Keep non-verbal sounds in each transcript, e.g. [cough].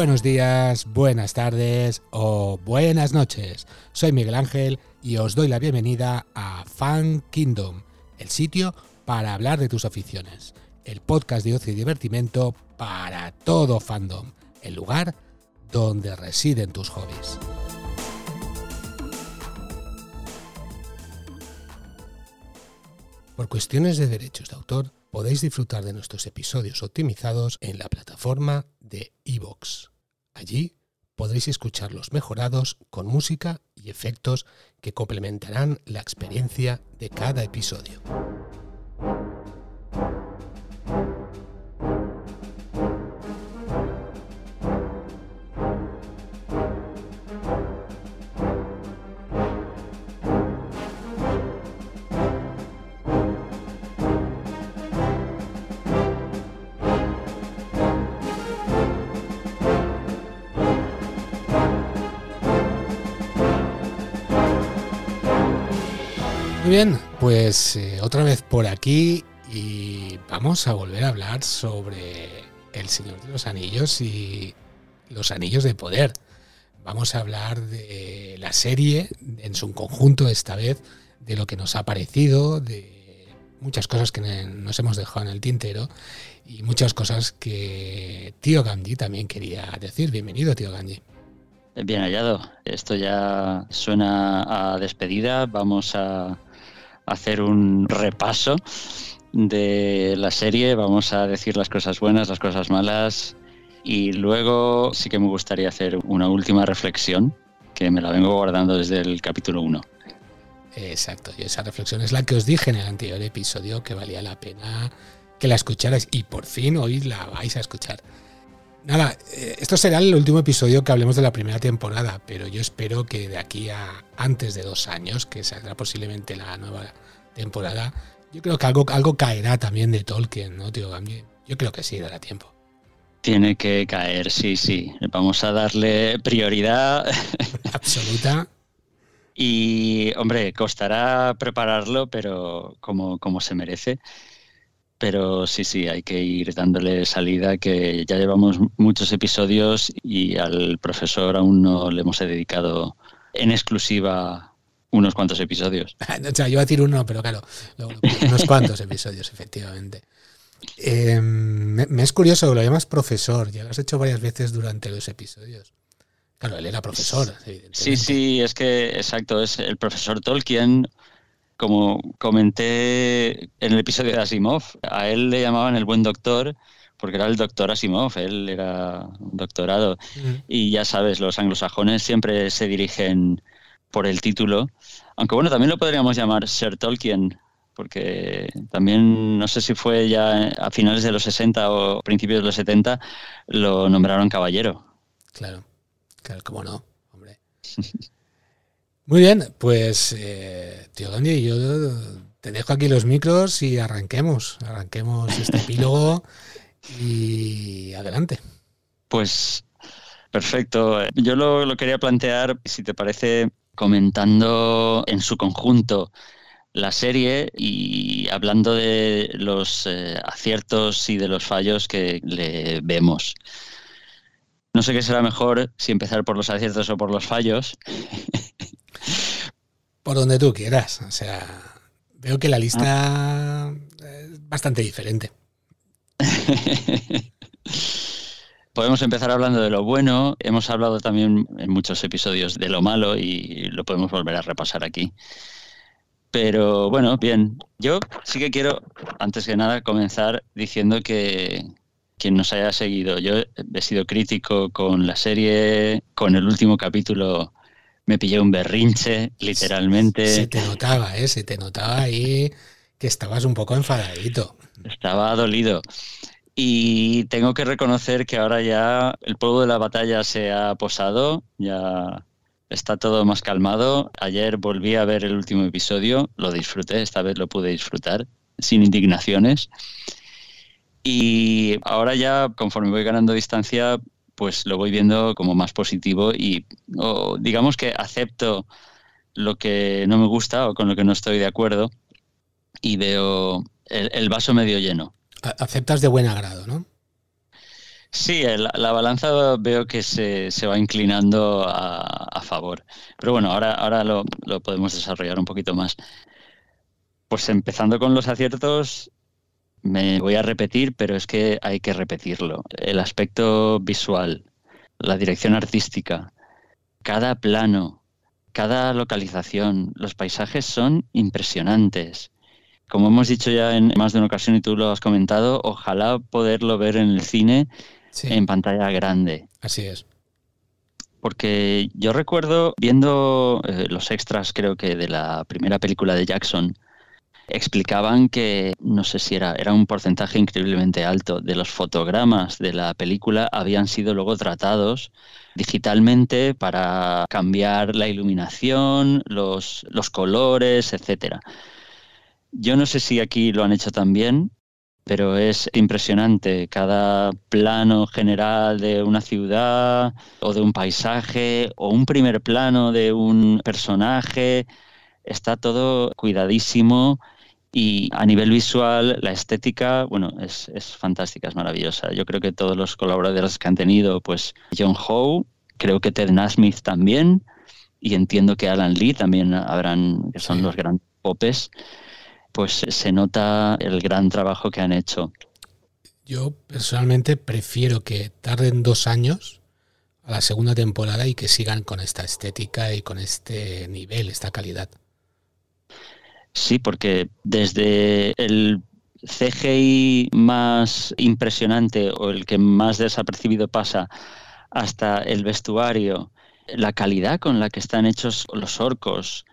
Buenos días, buenas tardes o buenas noches. Soy Miguel Ángel y os doy la bienvenida a Fan Kingdom, el sitio para hablar de tus aficiones, el podcast de ocio y divertimento para todo fandom, el lugar donde residen tus hobbies. Por cuestiones de derechos de autor, podéis disfrutar de nuestros episodios optimizados en la plataforma de iVoox. Allí podréis escucharlos mejorados con música y efectos que complementarán la experiencia de cada episodio. Bien, pues eh, otra vez por aquí y vamos a volver a hablar sobre El Señor de los Anillos y los Anillos de Poder. Vamos a hablar de la serie en su conjunto esta vez, de lo que nos ha parecido, de muchas cosas que nos hemos dejado en el tintero y muchas cosas que Tío Ganji también quería decir. Bienvenido, Tío Ganji. Bien hallado. Esto ya suena a despedida. Vamos a hacer un repaso de la serie, vamos a decir las cosas buenas, las cosas malas y luego sí que me gustaría hacer una última reflexión que me la vengo guardando desde el capítulo 1. Exacto, y esa reflexión es la que os dije en el anterior episodio que valía la pena que la escucharais y por fin hoy la vais a escuchar. Nada, eh, esto será el último episodio que hablemos de la primera temporada, pero yo espero que de aquí a antes de dos años, que saldrá posiblemente la nueva temporada, yo creo que algo, algo caerá también de Tolkien, ¿no, tío? Yo creo que sí, dará tiempo. Tiene que caer, sí, sí. Vamos a darle prioridad. [laughs] Absoluta. y, hombre, costará prepararlo, pero como, como se merece. Pero sí, sí, hay que ir dándole salida, que ya llevamos muchos episodios y al profesor aún no le hemos dedicado en exclusiva unos cuantos episodios. [laughs] o sea, yo voy a decir uno, pero claro, [laughs] unos cuantos episodios, efectivamente. Eh, me, es curioso, lo llamas profesor, ya lo has hecho varias veces durante los episodios. Claro, él era profesor, evidentemente. Sí, sí, es que, exacto, es el profesor Tolkien, como comenté en el episodio de Asimov, a él le llamaban el buen doctor porque era el doctor Asimov, él era un doctorado. Y ya sabes, los anglosajones siempre se dirigen por el título, aunque bueno, también lo podríamos llamar Sir Tolkien, porque también no sé si fue ya a finales de los 60 o principios de los 70, lo nombraron caballero. Claro, claro, cómo no, hombre. [laughs] Muy bien, pues, eh, tío Gandhi, yo te dejo aquí los micros y arranquemos, arranquemos este [laughs] epílogo y adelante. Pues perfecto. Yo lo, quería plantear, si te parece, comentando en su conjunto la serie y hablando de los eh, aciertos y de los fallos que le vemos. No sé qué será mejor si empezar por los aciertos o por los fallos. [laughs] Por donde tú quieras. O sea, veo que la lista es bastante diferente. [laughs] podemos empezar hablando de lo bueno. Hemos hablado también en muchos episodios de lo malo y lo podemos volver a repasar aquí. Pero bueno, bien. Yo sí que quiero, antes que nada, comenzar diciendo que quien nos haya seguido, yo he sido crítico con la serie, con el último capítulo me pillé un berrinche, literalmente. Se te notaba, ¿eh? Se te notaba ahí que estabas un poco enfadadito. Estaba dolido. Y tengo que reconocer que ahora ya el polvo de la batalla se ha posado, ya está todo más calmado. Ayer volví a ver el último episodio, lo disfruté, esta vez lo pude disfrutar sin indignaciones. Y ahora ya, conforme voy ganando distancia, pues lo voy viendo como más positivo y digamos que acepto lo que no me gusta o con lo que no estoy de acuerdo y veo el, vaso medio lleno. Aceptas de buen agrado, ¿no? Sí, la, balanza veo que se, va inclinando a, favor. Pero bueno, ahora, ahora lo, podemos desarrollar un poquito más. Pues empezando con los aciertos, me voy a repetir, pero es que hay que repetirlo. El aspecto visual, la dirección artística, cada plano, cada localización, los paisajes son impresionantes. Como hemos dicho ya en más de una ocasión y tú lo has comentado, ojalá poderlo ver en el cine en pantalla grande. Así es. Porque yo recuerdo viendo eh, los extras, creo que de la primera película de Jackson, explicaban que, no sé si era, era un porcentaje increíblemente alto de los fotogramas de la película habían sido luego tratados digitalmente para cambiar la iluminación, los, los colores, etcétera. Yo no sé si aquí lo han hecho también, pero es impresionante. Cada plano general de una ciudad o de un paisaje o un primer plano de un personaje, está todo cuidadísimo y a nivel visual la estética, bueno, es, fantástica, es maravillosa. Yo creo que todos los colaboradores que han tenido, pues John Howe, creo que Ted Nasmith también, y entiendo que Alan Lee también habrán, que son los grandes popes pues se nota el gran trabajo que han hecho. Yo personalmente prefiero que tarden dos años a la segunda temporada y que sigan con esta estética y con este nivel, esta calidad. Sí, porque desde el CGI más impresionante o el que más desapercibido pasa hasta el vestuario, la calidad con la que están hechos los orcos,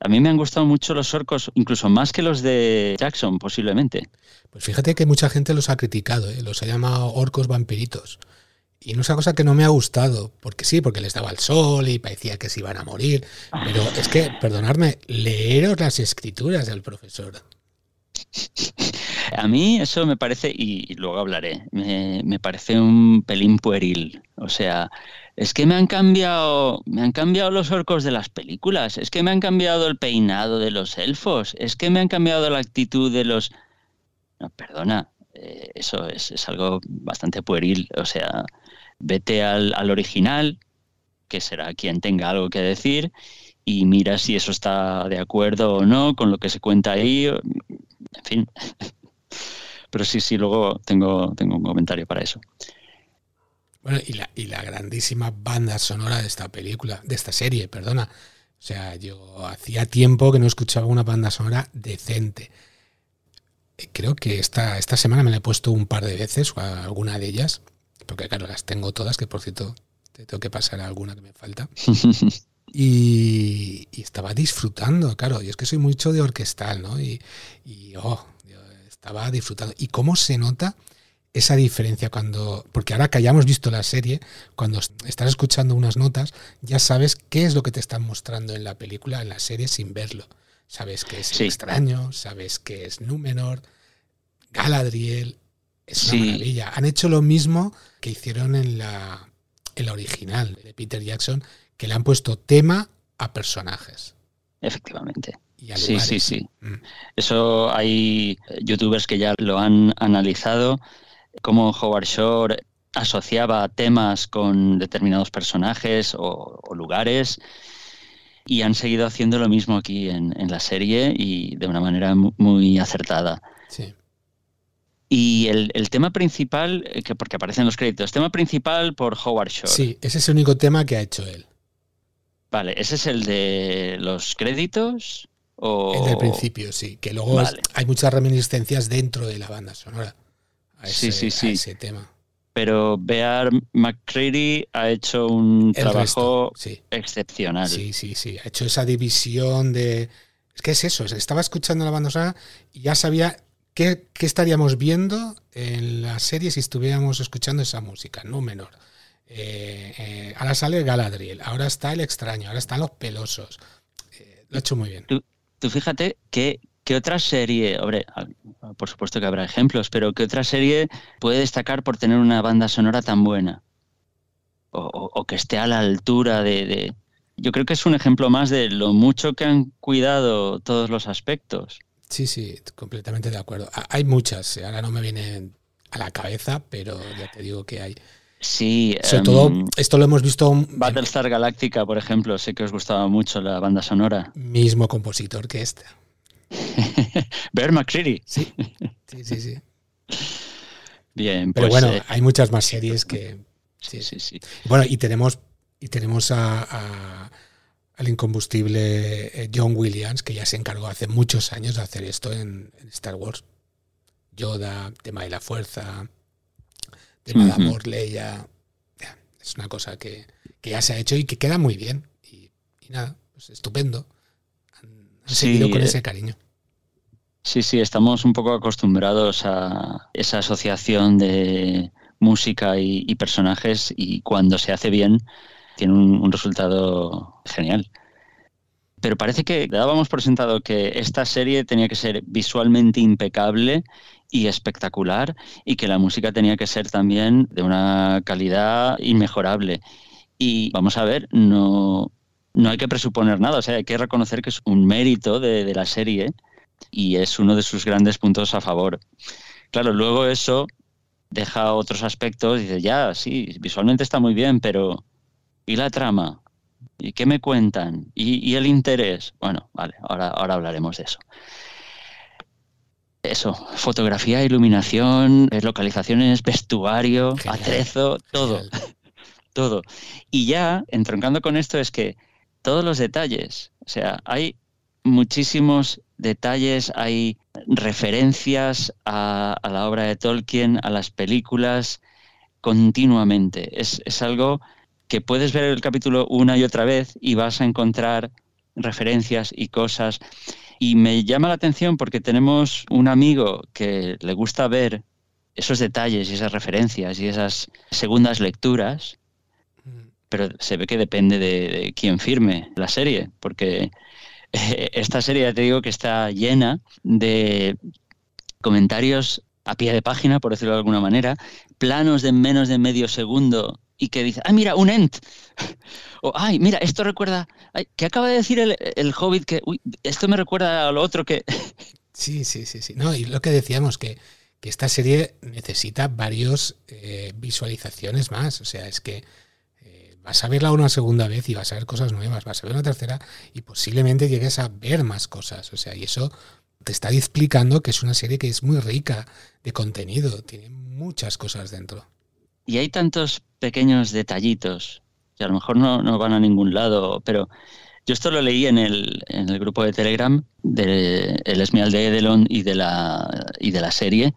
a mí me han gustado mucho los orcos, incluso más que los de Jackson, posiblemente. Pues fíjate que mucha gente los ha criticado, ¿eh? los ha llamado orcos vampiritos. Y no es una cosa que no me ha gustado, porque sí, porque les daba el sol y parecía que se iban a morir. Pero es que, perdonadme, leeros las escrituras del profesor. A mí eso me parece, y luego hablaré, me, me parece un pelín pueril. O sea, es que me han cambiado, me han cambiado los orcos de las películas, es que me han cambiado el peinado de los elfos, es que me han cambiado la actitud de los... No, perdona, eso es, algo bastante pueril, o sea, vete al, al original, que será quien tenga algo que decir, y mira si eso está de acuerdo o no con lo que se cuenta ahí, en fin. [laughs] Pero sí, sí, luego tengo, tengo un comentario para eso. Bueno, y la, y la grandísima banda sonora de esta película, de esta serie, perdona. O sea, yo hacía tiempo que no escuchaba una banda sonora decente. Creo que esta, esta semana me la he puesto un par de veces, o alguna de ellas, porque claro, las tengo todas, que por cierto, te tengo que pasar a alguna que me falta. [laughs] Y, estaba disfrutando, claro, y es que soy mucho de orquestal, ¿no? Y, y oh, estaba disfrutando. ¿Y cómo se nota esa diferencia cuando, porque ahora que hayamos visto la serie, cuando estás escuchando unas notas, ya sabes qué es lo que te están mostrando en la película, en la serie, sin verlo. Sabes que es extraño, sabes que es Númenor, Galadriel, es una maravilla. Han hecho lo mismo que hicieron en la, en la original de Peter Jackson, que le han puesto tema a personajes. Efectivamente. sí, sí, sí. Mm. Eso hay youtubers que ya lo han analizado cómo Howard Shore asociaba temas con determinados personajes o, lugares y han seguido haciendo lo mismo aquí en, la serie y de una manera muy acertada. Sí. Y el, tema principal, eh, que porque aparecen los créditos, tema principal por Howard Shore. Sí, ese es el único tema que ha hecho él. Vale, ¿ese es el de los créditos? O... El del principio, sí, que luego hay muchas reminiscencias dentro de la banda sonora sí, sí, sí. ese tema. Pero Bear McCready ha hecho un trabajo excepcional. Sí, sí, sí. Ha hecho esa división de. Es que es eso. Estaba escuchando la banda sonora y ya sabía qué, estaríamos viendo en la serie si estuviéramos escuchando esa música, no menor. Eh, eh, ahora sale Galadriel, ahora está el extraño, ahora están los pelosos. Eh, lo ha hecho muy bien. tú fíjate que ¿Qué otra serie, hombre, por supuesto que habrá ejemplos, pero qué otra serie puede destacar por tener una banda sonora tan buena? O, que esté a la altura de, Yo creo que es un ejemplo más de lo mucho que han cuidado todos los aspectos. Sí, sí, completamente de acuerdo. Hay muchas, ahora no me vienen a la cabeza, pero ya te digo que hay. Sí. Sobre todo, esto lo hemos visto. Battlestar Galactica, por ejemplo, sé que os gustaba mucho la banda sonora. Mismo compositor que este. [laughs] Bear McCreary. Sí, sí, sí. sí. Bien, Pero pues, bueno, eh, hay muchas más series que. Sí, sí, sí. Bueno, y tenemos, y tenemos a, a- al incombustible eh, John Williams, que ya se encargó hace muchos años de hacer esto en, en Star Wars. Yoda, tema de la fuerza, tema de amor, Leia. Es una cosa que, que ya se ha hecho y que queda muy bien. Y, y nada, pues estupendo. Sí, con eh, ese cariño. Sí, sí, estamos un poco acostumbrados a esa asociación de música y, y personajes y cuando se hace bien tiene un, un resultado genial. Pero parece que dábamos por sentado que esta serie tenía que ser visualmente impecable y espectacular y que la música tenía que ser también de una calidad inmejorable. Y vamos a ver, no, no hay que presuponer nada, o sea, hay que reconocer que es un mérito de, de la serie y es uno de sus grandes puntos a favor. Claro, luego eso deja otros aspectos y dice, ya, sí, visualmente está muy bien, pero ¿y la trama? ¿Y qué me cuentan? ¿Y, y el interés? Bueno, vale, ahora, ahora hablaremos de eso. Eso, fotografía, iluminación, eh, localizaciones, vestuario, Genial. atrezo, todo Genial. [laughs] todo. Y ya, entroncando con esto, es que todos los detalles, o sea, hay muchísimos detalles, hay referencias a, la obra de Tolkien, a las películas, continuamente. Es, es algo que puedes ver el capítulo una y otra vez y vas a encontrar referencias y cosas. Y me llama la atención porque tenemos un amigo que le gusta ver esos detalles y esas referencias y esas segundas lecturas. Pero se ve que depende de, quién firme la serie, porque eh, esta serie ya te digo que está llena de comentarios a pie de página, por decirlo de alguna manera, planos de menos de medio segundo y que dice, ah, mira, un ent. [laughs] O, ay, mira, esto recuerda, ay, ¿qué acaba de decir el, el hobbit? Que, uy, esto me recuerda a lo otro que... [laughs] Sí, sí, sí, sí. No, y lo que decíamos, que, que esta serie necesita varios eh, visualizaciones más. O sea, es que vas a verla una segunda vez y vas a ver cosas nuevas, vas a ver una tercera y posiblemente llegues a ver más cosas. O sea, y eso te está explicando que es una serie que es muy rica de contenido, tiene muchas cosas dentro. Y hay tantos pequeños detallitos que a lo mejor no, no van a ningún lado, pero yo esto lo leí en el, en el grupo de Telegram de El Esmial de Edelon y de, la, y de la serie,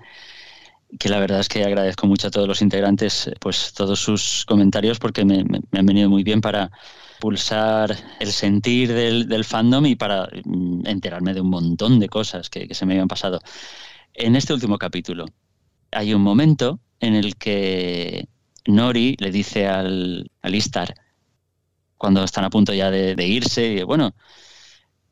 que la verdad es que agradezco mucho a todos los integrantes pues todos sus comentarios porque me, han venido muy bien para pulsar el sentir del, fandom y para mm, enterarme de un montón de cosas que, que se me habían pasado. En este último capítulo hay un momento en el que Nori le dice al, al Istar, cuando están a punto ya de, de irse, y, bueno,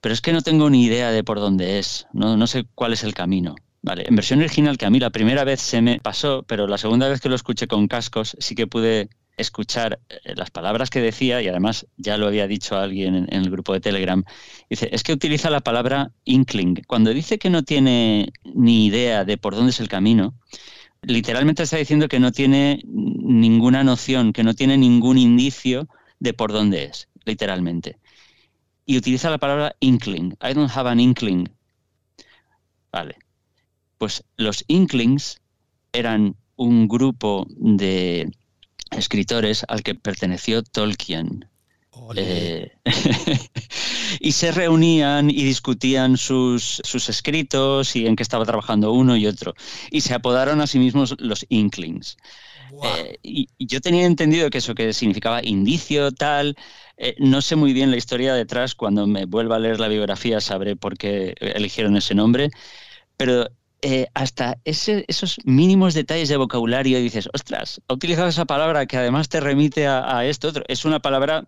pero es que no tengo ni idea de por dónde es, no, no sé cuál es el camino. Vale, en versión original, que a mí la primera vez se me pasó, pero la segunda vez que lo escuché con cascos sí que pude escuchar eh, las palabras que decía y además ya lo había dicho alguien en, en el grupo de Telegram. Dice, es que utiliza la palabra inkling. Cuando dice que no tiene ni idea de por dónde es el camino, literalmente está diciendo que no tiene ninguna noción, que no tiene ningún indicio de por dónde es, literalmente. Y utiliza la palabra inkling. I don't have an inkling. Vale. Pues los inklings eran un grupo de escritores al que perteneció Tolkien. Eh, [laughs] y se reunían y discutían sus, sus escritos y en qué estaba trabajando uno y otro. Y se apodaron a sí mismos los Inklings. Eh, y, y yo tenía entendido que eso que significaba indicio, tal. Eh, no sé muy bien la historia detrás. Cuando me vuelva a leer la biografía sabré por qué eligieron ese nombre. Pero eh, hasta ese- esos mínimos detalles de vocabulario dices, ostras, ha utilizado esa palabra que además te remite a, esto otro. Es una palabra,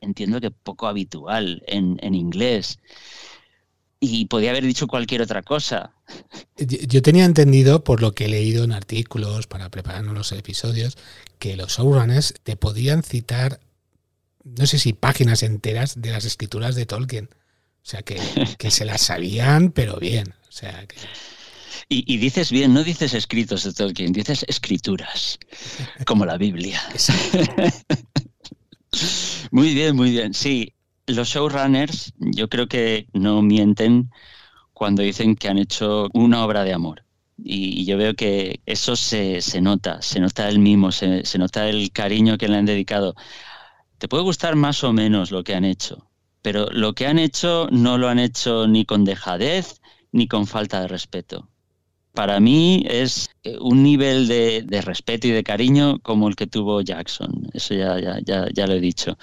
entiendo que poco habitual en, en inglés. Y podía haber dicho cualquier otra cosa. Yo tenía entendido, por lo que he leído en artículos para prepararnos los episodios, que los showrunners te podían citar, no sé si páginas enteras de las escrituras de Tolkien. O sea, que, que se las sabían, pero bien. O sea, que Y, dices bien, no dices escritos de Tolkien, dices escrituras, como la Biblia. muy bien, muy bien. Sí, los showrunners yo creo que no mienten cuando dicen que han hecho una obra de amor. Y, yo veo que eso se, nota, se nota el mimo, se, se nota el cariño que le han dedicado. Te puede gustar más o menos lo que han hecho, pero lo que han hecho no lo han hecho ni con dejadez ni con falta de respeto para mí es eh, un nivel de, respeto y de cariño como el que tuvo Jackson. Eso ya, ya, ya, lo he dicho.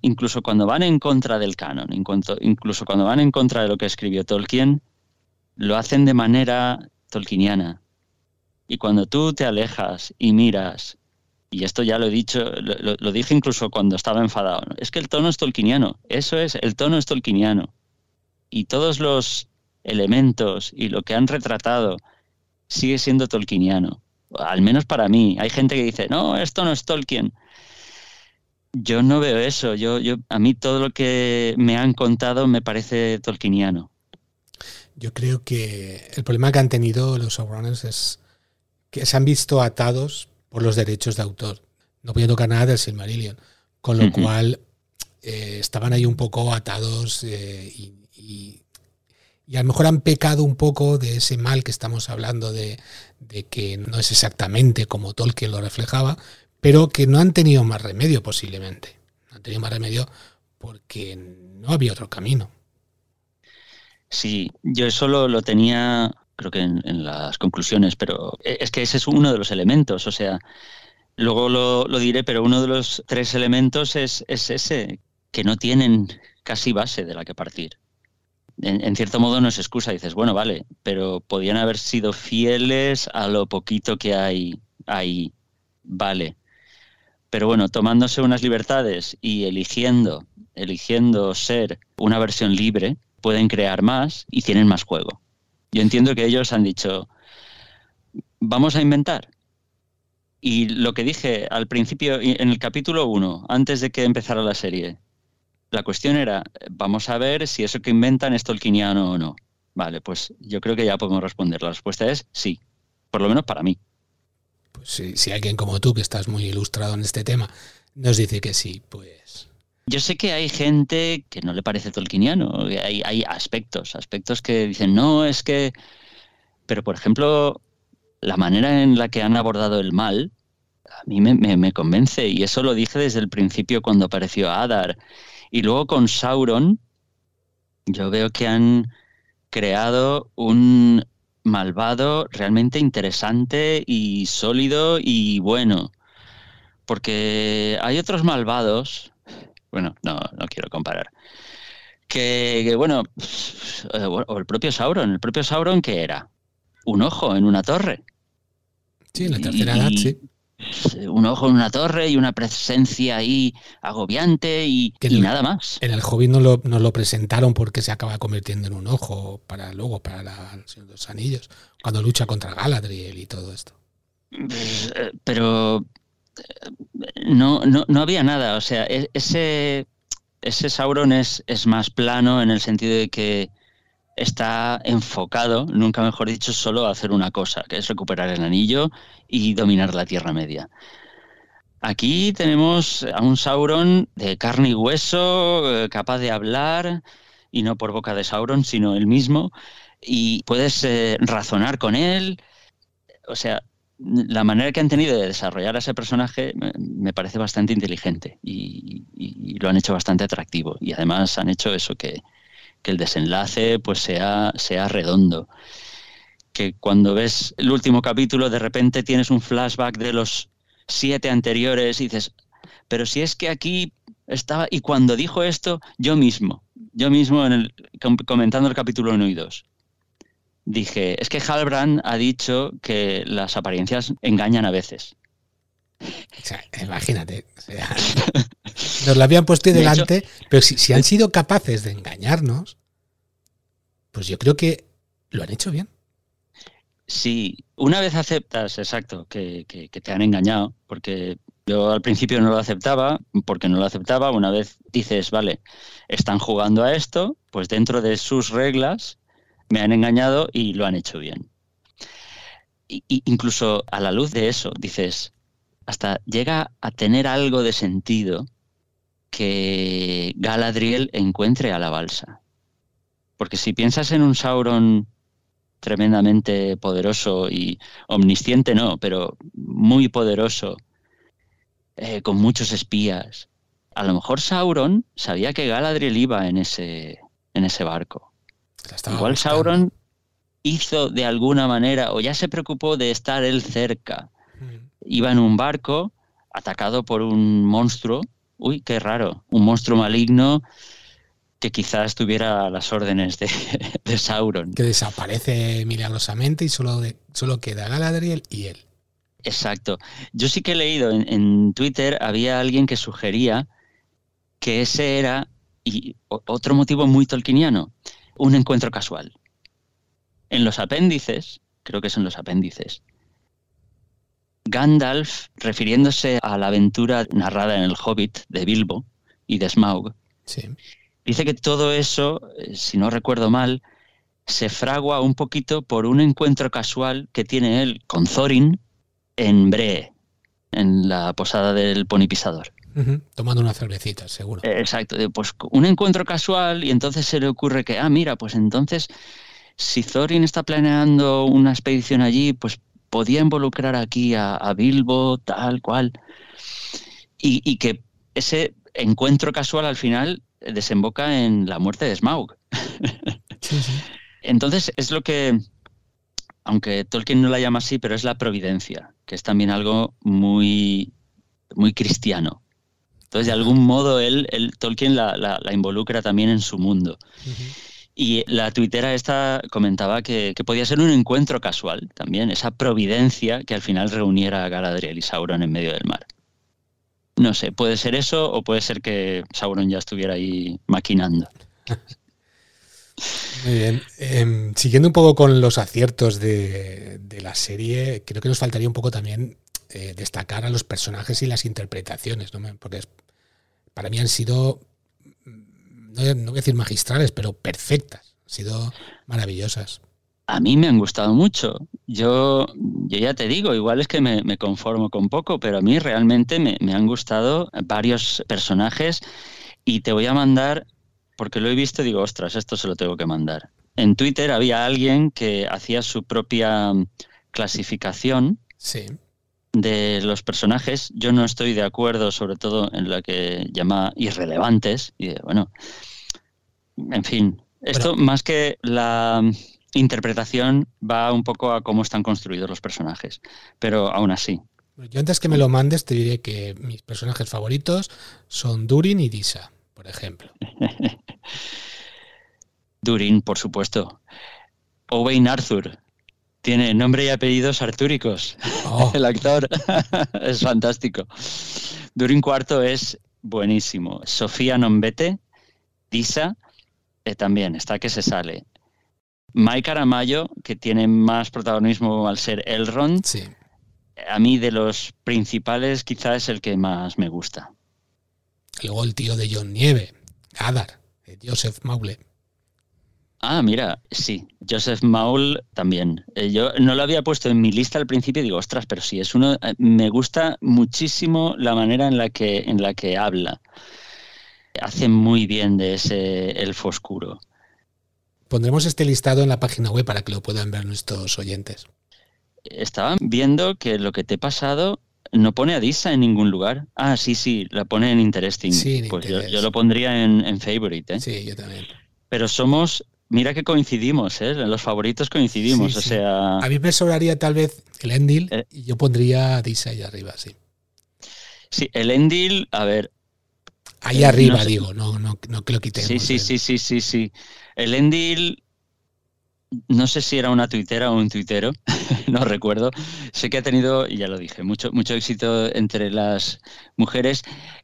Incluso cuando van en contra del canon, incluso cuando van en contra de lo que escribió Tolkien, lo hacen de manera tolkieniana. Y cuando tú te alejas y miras, y esto ya lo he dicho, lo, lo dije incluso cuando estaba enfadado, es que el tono es tolkieniano, eso es, el tono es tolkieniano. Y todos los elementos y lo que han retratado sigue siendo tolkieniano. Al menos para mí. Hay gente que dice, no, esto no es Tolkien. Yo no veo eso. Yo, yo, a mí todo lo que me han contado me parece tolkieniano. Yo creo que el problema que han tenido los showrunners es que se han visto atados por los derechos de autor. No podía tocar nada del Silmarillion. Con lo cual eh, estaban ahí un poco atados eh, y y a lo mejor han pecado un poco de ese mal que estamos hablando de, que no es exactamente como Tolkien lo reflejaba, pero que no han tenido más remedio posiblemente. No han tenido más remedio porque no había otro camino. Sí, yo eso lo, tenía, creo que en, las conclusiones, pero es que ese es uno de los elementos, o sea, luego lo, diré, pero uno de los tres elementos es, es ese, que no tienen casi base de la que partir en, cierto modo no es excusa, dices, bueno, vale, pero podían haber sido fieles a lo poquito que hay ahí, vale. Pero bueno, tomándose unas libertades y eligiendo, eligiendo ser una versión libre, pueden crear más y tienen más juego. Yo entiendo que ellos han dicho, vamos a inventar. Y lo que dije al principio, en el capítulo 1, antes de que empezara la serie, la cuestión era, vamos a ver si eso que inventan es tolkieniano o no. Vale, pues yo creo que ya podemos responder. La respuesta es sí, por lo menos para mí. Pues si, si alguien como tú, que estás muy ilustrado en este tema, nos dice que sí, pues... Yo sé que hay gente que no le parece tolkieniano, hay, hay aspectos, aspectos que dicen, no, es que... Pero, por ejemplo, la manera en la que han abordado el mal, a mí me, me convence, y eso lo dije desde el principio cuando apareció Adar y luego con Sauron, yo veo que han creado un malvado realmente interesante y sólido y bueno. Porque hay otros malvados, bueno, no, no quiero comparar, que, bueno, o el propio Sauron, el propio Sauron que era un ojo en una torre. Sí, en la tercera edad, sí un ojo en una torre y una presencia ahí agobiante y, nada más. En el Hobbit nos lo, nos lo, presentaron porque se acaba convirtiendo en un ojo para luego, para los Anillos, cuando lucha contra Galadriel y todo esto. Eh, pero eh, no, no, no había nada, o sea, e, ese, ese Sauron es, es más plano en el sentido de que está enfocado, nunca mejor dicho, solo a hacer una cosa, que es recuperar el anillo y dominar la Tierra Media. Aquí tenemos a un Sauron de carne y hueso, eh, capaz de hablar, y no por boca de Sauron, sino él mismo, y puedes eh, razonar con él. O sea, la manera que han tenido de desarrollar a ese personaje me, parece bastante inteligente y, lo han hecho bastante atractivo. Y además han hecho eso que, que el desenlace pues sea, sea redondo. Que cuando ves el último capítulo de repente tienes un flashback de los siete anteriores y dices, pero si es que aquí estaba, y cuando dijo esto, yo mismo, yo mismo en el, comentando el capítulo 1 y 2, dije, es que Halbrand ha dicho que las apariencias engañan a veces. O sea, imagínate. nos lo habían puesto [laughs] delante, pero si, han sido capaces de engañarnos, pues yo creo que lo han hecho bien. Sí, una vez aceptas, exacto, que, te han engañado, porque yo al principio no lo aceptaba, porque no lo aceptaba, una vez dices, vale, están jugando a esto, pues dentro de sus reglas me han engañado y lo han hecho bien. Y, incluso a la luz de eso, dices, hasta llega a tener algo de sentido que Galadriel encuentre a la balsa. Porque si piensas en un Sauron tremendamente poderoso y omnisciente no, pero muy poderoso, eh, con muchos espías, a lo mejor Sauron sabía que Galadriel iba en ese, en ese barco. Igual Sauron hizo de alguna manera, o ya se preocupó de estar él cerca. Iba en un barco atacado por un monstruo. Uy, qué raro. Un monstruo maligno que quizás tuviera las órdenes de, [laughs] Sauron. Que desaparece milagrosamente y solo, solo queda Galadriel y él. Exacto. Yo sí que he leído en, en Twitter, había alguien que sugería que ese era, y otro motivo muy tolkieniano, un encuentro casual. En los apéndices, creo que son los apéndices, Gandalf, refiriéndose a la aventura narrada en El Hobbit de Bilbo y de Smaug, dice que todo eso, eh, si no recuerdo mal, se fragua un poquito por un encuentro casual que tiene él con Thorin en Bree, en la posada del ponipisador. Tomando una cervecita, seguro. Eh, exacto, pues un encuentro casual y entonces se le ocurre que, ah, mira, pues entonces si Thorin está planeando una expedición allí, pues podía involucrar aquí a, Bilbo, tal cual. Y, que ese encuentro casual al final desemboca en la muerte de Smaug. [laughs] Entonces es lo que, aunque Tolkien no la llama así, pero es la providencia, que es también algo muy, muy cristiano. Entonces, de algún modo, él, Tolkien la, involucra también en su mundo. Y la tuitera esta comentaba que, podía ser un encuentro casual también, esa providencia que al final reuniera a Galadriel y Sauron en medio del mar. No sé, puede ser eso o puede ser que Sauron ya estuviera ahí maquinando. [laughs] Muy bien. Em, siguiendo un poco con los aciertos de, la serie, creo que nos faltaría un poco también eh, destacar a los personajes y las interpretaciones, ¿no? porque para mí han sido no, voy a decir magistrales, pero perfectas. Han sido maravillosas. A mí me han gustado mucho. Yo, yo ya te digo, igual es que me, conformo con poco, pero a mí realmente me, han gustado varios personajes y te voy a mandar, porque lo he visto y digo, ostras, esto se lo tengo que mandar. En Twitter había alguien que hacía su propia clasificación sí. De los personajes. Yo no estoy de acuerdo, sobre todo en la que llama irrelevantes. Y bueno, en fin, esto más que la interpretación va un poco a cómo están construidos los personajes, pero aún así. Yo antes que me lo mandes te diré que mis personajes favoritos son Durin y Disa, por ejemplo. [laughs] Durin, por supuesto. Owain Arthur. Tiene nombre y apellidos artúricos. Oh. [laughs] El actor [laughs] es fantástico. Durin IV es buenísimo. Sofía Nombete, Disa, eh, también está que se sale. Mike Aramayo, que tiene más protagonismo al ser Elrond, sí. a mí de los principales quizás es el que más me gusta. Luego el tío de John Nieve, Adar, Joseph Maule. Ah, mira, sí, Joseph Maul también. Eh, yo no lo había puesto en mi lista al principio y digo, ostras, pero sí, es uno. Eh, me gusta muchísimo la manera en la que, en la que habla hace muy bien de ese elfo oscuro. Pondremos este listado en la página web para que lo puedan ver nuestros oyentes. Estaban viendo que lo que te he pasado no pone a Disa en ningún lugar. Ah, sí, sí, la pone en Interesting. Sí, pues yo, lo pondría en, Favorite. ¿eh? Sí, yo también. Pero somos, mira que coincidimos, ¿eh? los favoritos coincidimos. o sea. A mí me sobraría tal vez el Endil eh. y yo pondría Disa ahí arriba, sí. Sí, el Endil, a ver, Ahí arriba, digo, no, no, no que lo quitemos. Sí, sí, sí, sí, sí, sí. El Endil, no sé si era una tuitera o un tuitero, [laughs] no recuerdo. Sé que ha tenido, y ya lo dije, mucho, mucho éxito entre las mujeres.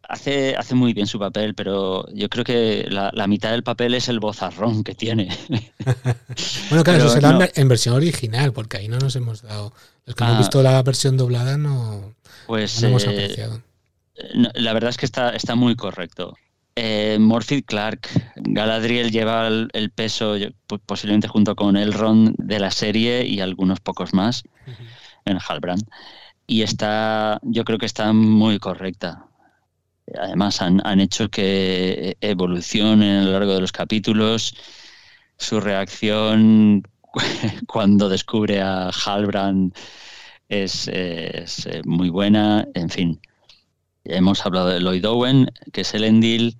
Hace, hace muy bien su papel, pero yo creo que la, mitad del papel es el bozarrón que tiene. [laughs] bueno, claro, eso será en versión original, porque ahí no nos hemos dado. Los que hemos ah. visto la versión doblada no, pues, hemos eh, apreciado la verdad es que está, está muy correcto. Eh, Morphy Clark. Galadriel lleva el, peso, posiblemente junto con Elrond, de la serie y algunos pocos más en Halbrand. Y está, yo creo que está muy correcta. Además, han, han hecho que evolucione a lo largo de los capítulos. Su reacción [laughs] cuando descubre a Halbrand es, es, muy buena. En fin, hemos hablado de Lloyd Owen, que es el Endil.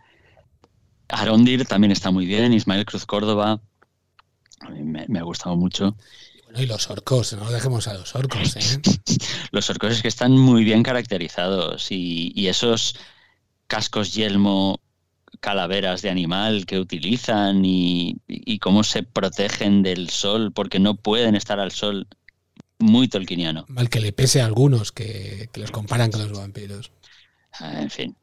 Arondir también está muy bien. Ismael Cruz Córdoba. A mí me, ha gustado mucho. Bueno, y los orcos, no dejemos a los orcos. ¿eh? [laughs] los orcos es que están muy bien caracterizados y, y esos cascos yelmo calaveras de animal que utilizan y, cómo se protegen del sol porque no pueden estar al sol. Muy tolkieniano. Mal que le pese a algunos que, los comparan con los vampiros. Ah, en fin.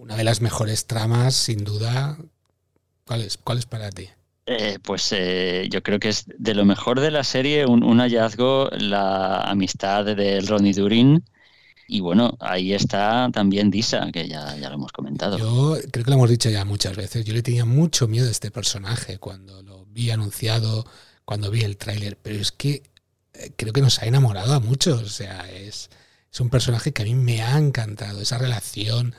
Una de las mejores tramas, sin duda. ¿Cuál es, cuál es para ti? Eh, pues eh, yo creo que es de lo mejor de la serie un, un hallazgo la amistad de Ronnie Durin y bueno, ahí está también Disa, que ya, ya lo hemos comentado. Yo creo que lo hemos dicho ya muchas veces. Yo le tenía mucho miedo a este personaje cuando lo vi anunciado, cuando vi el tráiler, pero es que eh, creo que nos ha enamorado a muchos. O sea, es, es un personaje que a mí me ha encantado. Esa relación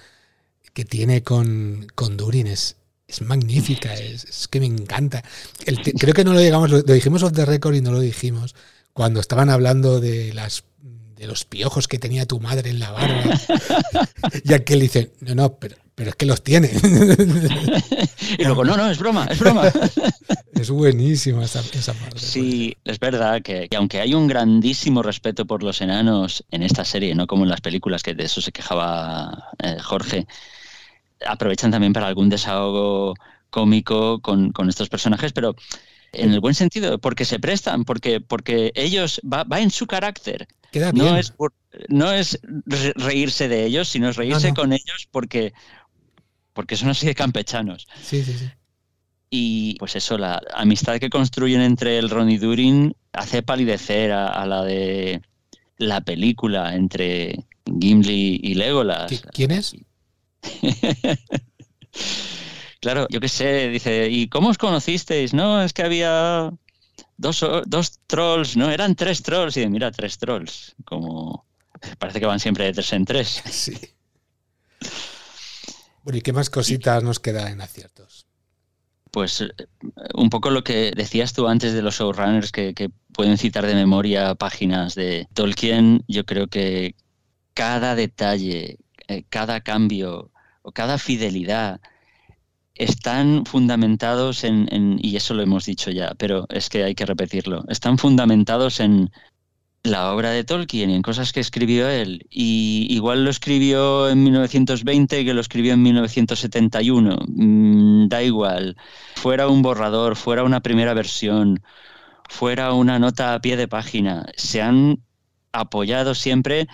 que tiene con, con Durin es, es magnífica, es, que me encanta. creo que no lo llegamos, lo dijimos off the record y no lo dijimos cuando estaban hablando de las de los piojos que tenía tu madre en la barba. [laughs] y aquel dice, no, no, pero, pero es que los tiene. [laughs] y luego, no, no, es broma, es broma. [laughs] es buenísima esa, parte. Sí, es verdad que, aunque hay un grandísimo respeto por los enanos en esta serie, no como en las películas, que de eso se quejaba eh, Jorge, aprovechan también para algún desahogo cómico con, con estos personajes, pero en el buen sentido, porque se prestan, porque, porque ellos va, va en su carácter. No es, no es reírse de ellos, sino es reírse con ellos porque, porque son así de campechanos. Sí, sí, sí. Y pues eso, la amistad que construyen entre el Ron y Durin hace palidecer a, la de la película entre Gimli y Legolas. ¿Quién es? [laughs] claro, yo qué sé, dice, ¿y cómo os conocisteis? No, es que había dos, dos trolls, no, eran tres trolls. Y de, mira, tres trolls. Como parece que van siempre de tres en tres. [laughs] Sí. Bueno, ¿y qué más cositas nos queda en aciertos? Pues eh, un poco lo que decías tú antes de los showrunners que, que pueden citar de memoria páginas de Tolkien. Yo creo que cada detalle, eh, cada cambio o cada fidelidad están fundamentados en, y eso lo hemos dicho ya, pero es que hay que repetirlo, están fundamentados en la obra de Tolkien en cosas que escribió él. Y igual lo escribió en 1920 que lo escribió en 1971. Mm, da igual. Fuera un borrador, fuera una primera versión, fuera una nota a pie de página. Se han apoyado siempre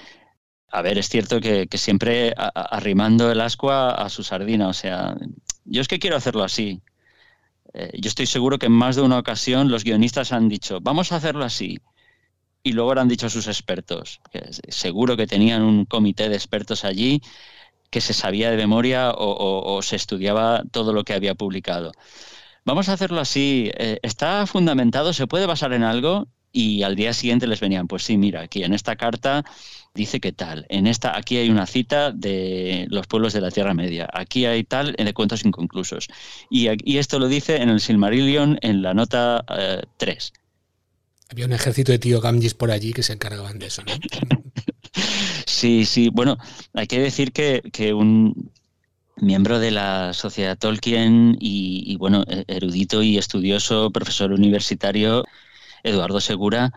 a ver, es cierto que, siempre arrimando el ascua a su sardina, o sea, yo es que quiero hacerlo así. Eh, yo estoy seguro que en más de una ocasión los guionistas han dicho, vamos a hacerlo así. Y luego han dicho a sus expertos, seguro que tenían un comité de expertos allí que se sabía de memoria o, se estudiaba todo lo que había publicado. Vamos a hacerlo así, eh, está fundamentado, se puede basar en algo y al día siguiente les venían, pues sí, mira, aquí en esta carta dice que tal, en esta, aquí hay una cita de los pueblos de la Tierra Media, aquí hay tal de cuentos inconclusos. Y, y esto lo dice en el Silmarillion en la nota 3. Eh, Había un ejército de tío Gamgis por allí que se encargaban de eso, ¿no? [laughs] sí, sí, bueno, hay que decir que, un miembro de la sociedad Tolkien y, y bueno, e, erudito y estudioso, profesor universitario, Eduardo Segura,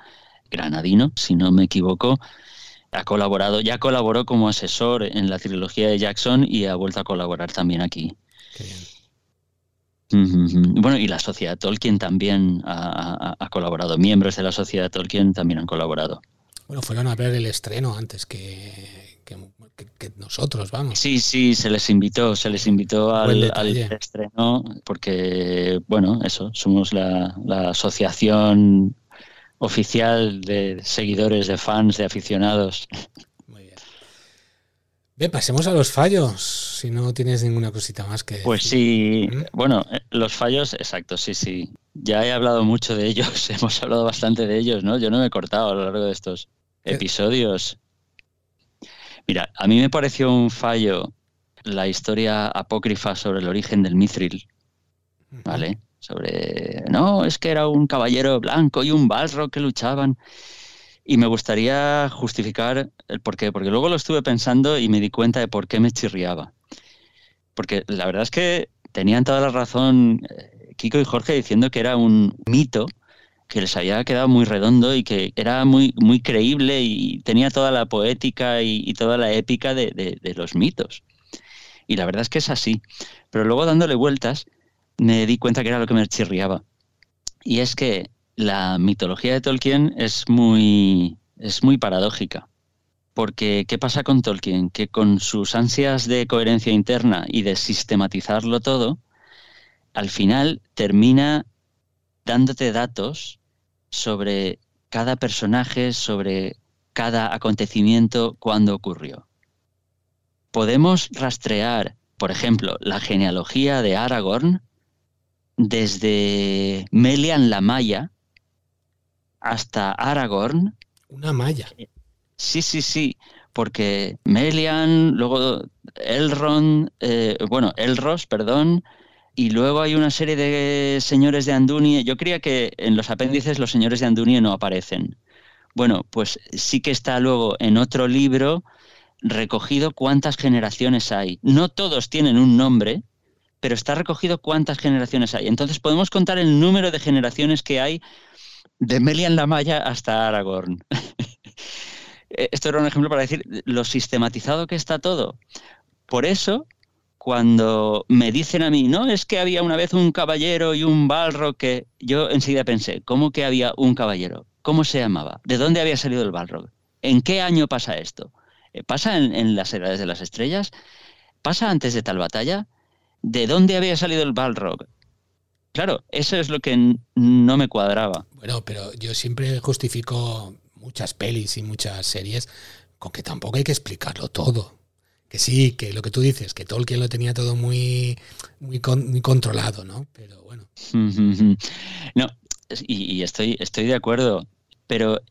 granadino, si no me equivoco, ha colaborado, ya colaboró como asesor en la trilogía de Jackson y ha vuelto a colaborar también aquí. Bueno, y la sociedad Tolkien también ha, colaborado. Miembros de la sociedad Tolkien también han colaborado. Bueno, fueron a ver el estreno antes que, nosotros, vamos. Sí, sí, se les invitó, se les invitó al, estreno porque, bueno, eso, somos la, la asociación oficial de seguidores, de fans, de aficionados. Muy bien. pasemos a los fallos, si no tienes ninguna cosita más que Pues sí, ¿Mm? bueno, eh, los fallos, exacto, sí, sí. Ya he hablado mucho de ellos, [laughs] hemos hablado bastante de ellos, ¿no? Yo no me he cortado a lo largo de estos episodios. Mira, a mí me pareció un fallo la historia apócrifa sobre el origen del mithril, ¿vale? Sobre, no, es que era un caballero blanco y un balro que luchaban. Y me gustaría justificar el por qué, porque luego lo estuve pensando y me di cuenta de por qué me chirriaba. Porque la verdad es que tenían toda la razón eh, Kiko y Jorge diciendo que era un mito que les había quedado muy redondo y que era muy, muy creíble y tenía toda la poética y, toda la épica de, los mitos. Y la verdad es que es así. Pero luego dándole vueltas me di cuenta que era lo que me chirriaba. Y es que la mitología de Tolkien es muy, es muy paradójica. Porque, ¿qué pasa con Tolkien? Que con sus ansias de coherencia interna y de sistematizarlo todo, al final termina dándote datos sobre cada personaje, sobre cada acontecimiento, cuando ocurrió. Podemos rastrear, por ejemplo, la genealogía de Aragorn desde Melian la Maya, hasta Aragorn. Una malla. Sí, sí, sí, porque Melian, luego Elrond, eh, bueno, Elros, perdón, y luego hay una serie de señores de Andunie. Yo creía que en los apéndices los señores de Andunie no aparecen. Bueno, pues sí que está luego en otro libro recogido cuántas generaciones hay. No todos tienen un nombre, pero está recogido cuántas generaciones hay. Entonces podemos contar el número de generaciones que hay de Melian la Maya hasta Aragorn. [laughs] Esto era un ejemplo para decir lo sistematizado que está todo. Por eso, cuando me dicen a mí, no, es que había una vez un caballero y un balro que yo enseguida pensé, ¿cómo que había un caballero? ¿Cómo se llamaba? ¿De dónde había salido el balrog? ¿En qué año pasa esto? Eh, ¿Pasa en, en las edades de las estrellas? ¿Pasa antes de tal batalla? ¿De dónde había salido el balrog? Claro, eso es lo que no me cuadraba. Bueno, pero yo siempre justifico muchas pelis y muchas series con que tampoco hay que explicarlo todo. Que sí, que lo que tú dices, que Tolkien lo tenía todo muy, muy, muy controlado, ¿no? Pero bueno. [laughs] No, y, y, estoy, estoy de acuerdo, pero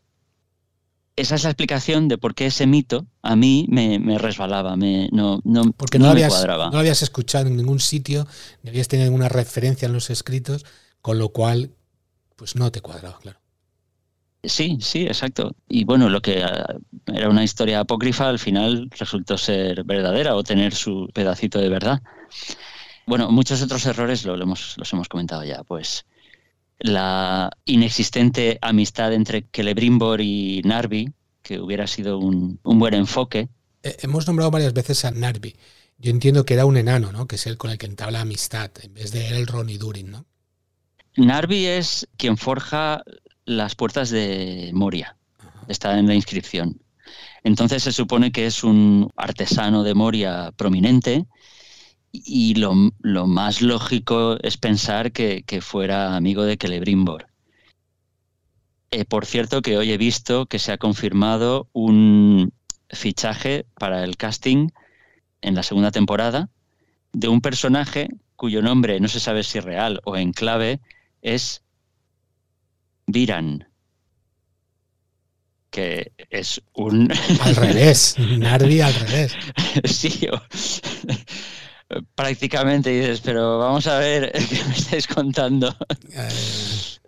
esa es la explicación de por qué ese mito a mí me, resbalaba, me, no, no, Porque no, habías, cuadraba. No lo habías escuchado en ningún sitio, ni habías tenido ninguna referencia en los escritos, con lo cual, pues no te cuadraba, claro. Sí, sí, exacto. Y bueno, lo que ah, era una historia apócrifa al final resultó ser verdadera o tener su pedacito de verdad. Bueno, muchos otros errores lo, hemos, los hemos comentado ya, pues la inexistente amistad entre Celebrimbor y Narvi, que hubiera sido un, buen enfoque. Eh, hemos nombrado varias veces a Narvi. Yo entiendo que era un enano, ¿no? Que es el con el que entabla amistad, en vez de Elrond y Durin, ¿no? Narvi es quien forja las puertas de Moria. Está en la inscripción. Entonces se supone que es un artesano de Moria prominente y lo, más lógico es pensar que, fuera amigo de Celebrimbor. Eh, por cierto, que hoy he visto que se ha confirmado un fichaje para el casting en la segunda temporada de un personaje cuyo nombre no se sabe si real o en clave es Viran que es un... Al revés, [laughs] Narvi al revés. sí, [laughs] prácticamente dices, pero vamos a ver [laughs] qué me estáis contando. Eh.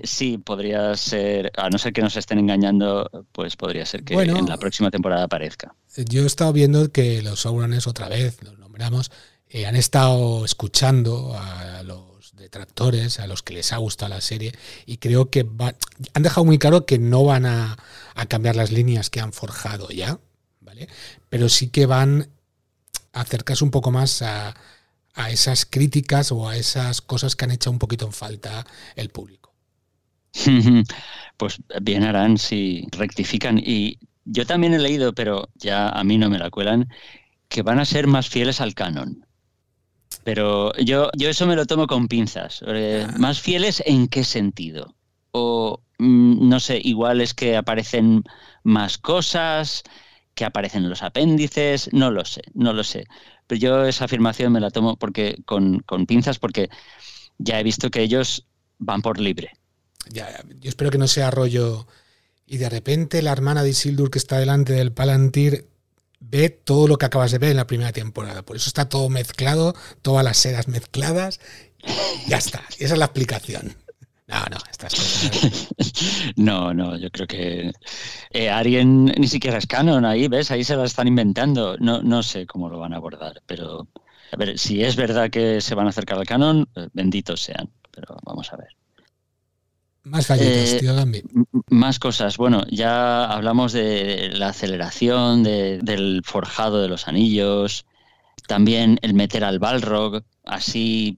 Sí, podría ser, a no ser que nos estén engañando, pues podría ser que en la próxima temporada aparezca. Yo he estado viendo que los Saurones, otra vez, los nombramos, eh, han estado escuchando a los detractores, a los que les ha gustado la serie, y creo que han dejado muy claro que no van a, a cambiar las líneas que han forjado ya, ¿vale? Pero sí que van a acercarse un poco más a, a esas críticas o a esas cosas que han hecho un poquito en falta el público. [laughs] Pues bien harán si rectifican. Y yo también he leído, pero ya a mí no me la cuelan, que van a ser más fieles al canon. Pero yo, yo eso me lo tomo con pinzas. Ah. ¿Más fieles en qué sentido? O, mm, no sé, igual es que aparecen más cosas, que aparecen en los apéndices, no lo sé, no lo sé. Pero yo esa afirmación me la tomo porque con, con pinzas porque ya he visto que ellos van por libre. Ya, yo espero que no sea rollo. Y de repente la hermana de Isildur que está delante del Palantir ve todo lo que acabas de ver en la primera temporada. Por eso está todo mezclado, todas las sedas mezcladas. ya está. Esa es la explicación. No, no, estas cosas. [laughs] no, no, yo creo que eh, Arien ni siquiera es canon ahí, ¿ves? Ahí se la están inventando. No, no sé cómo lo van a abordar, pero a ver, si es verdad que se van a acercar al canon, eh, benditos sean, pero vamos a ver. Más fallitos, eh, tío Gambi. Más cosas. Bueno, ya hablamos de la aceleración, del forjado de los anillos, también el meter al Balrog, así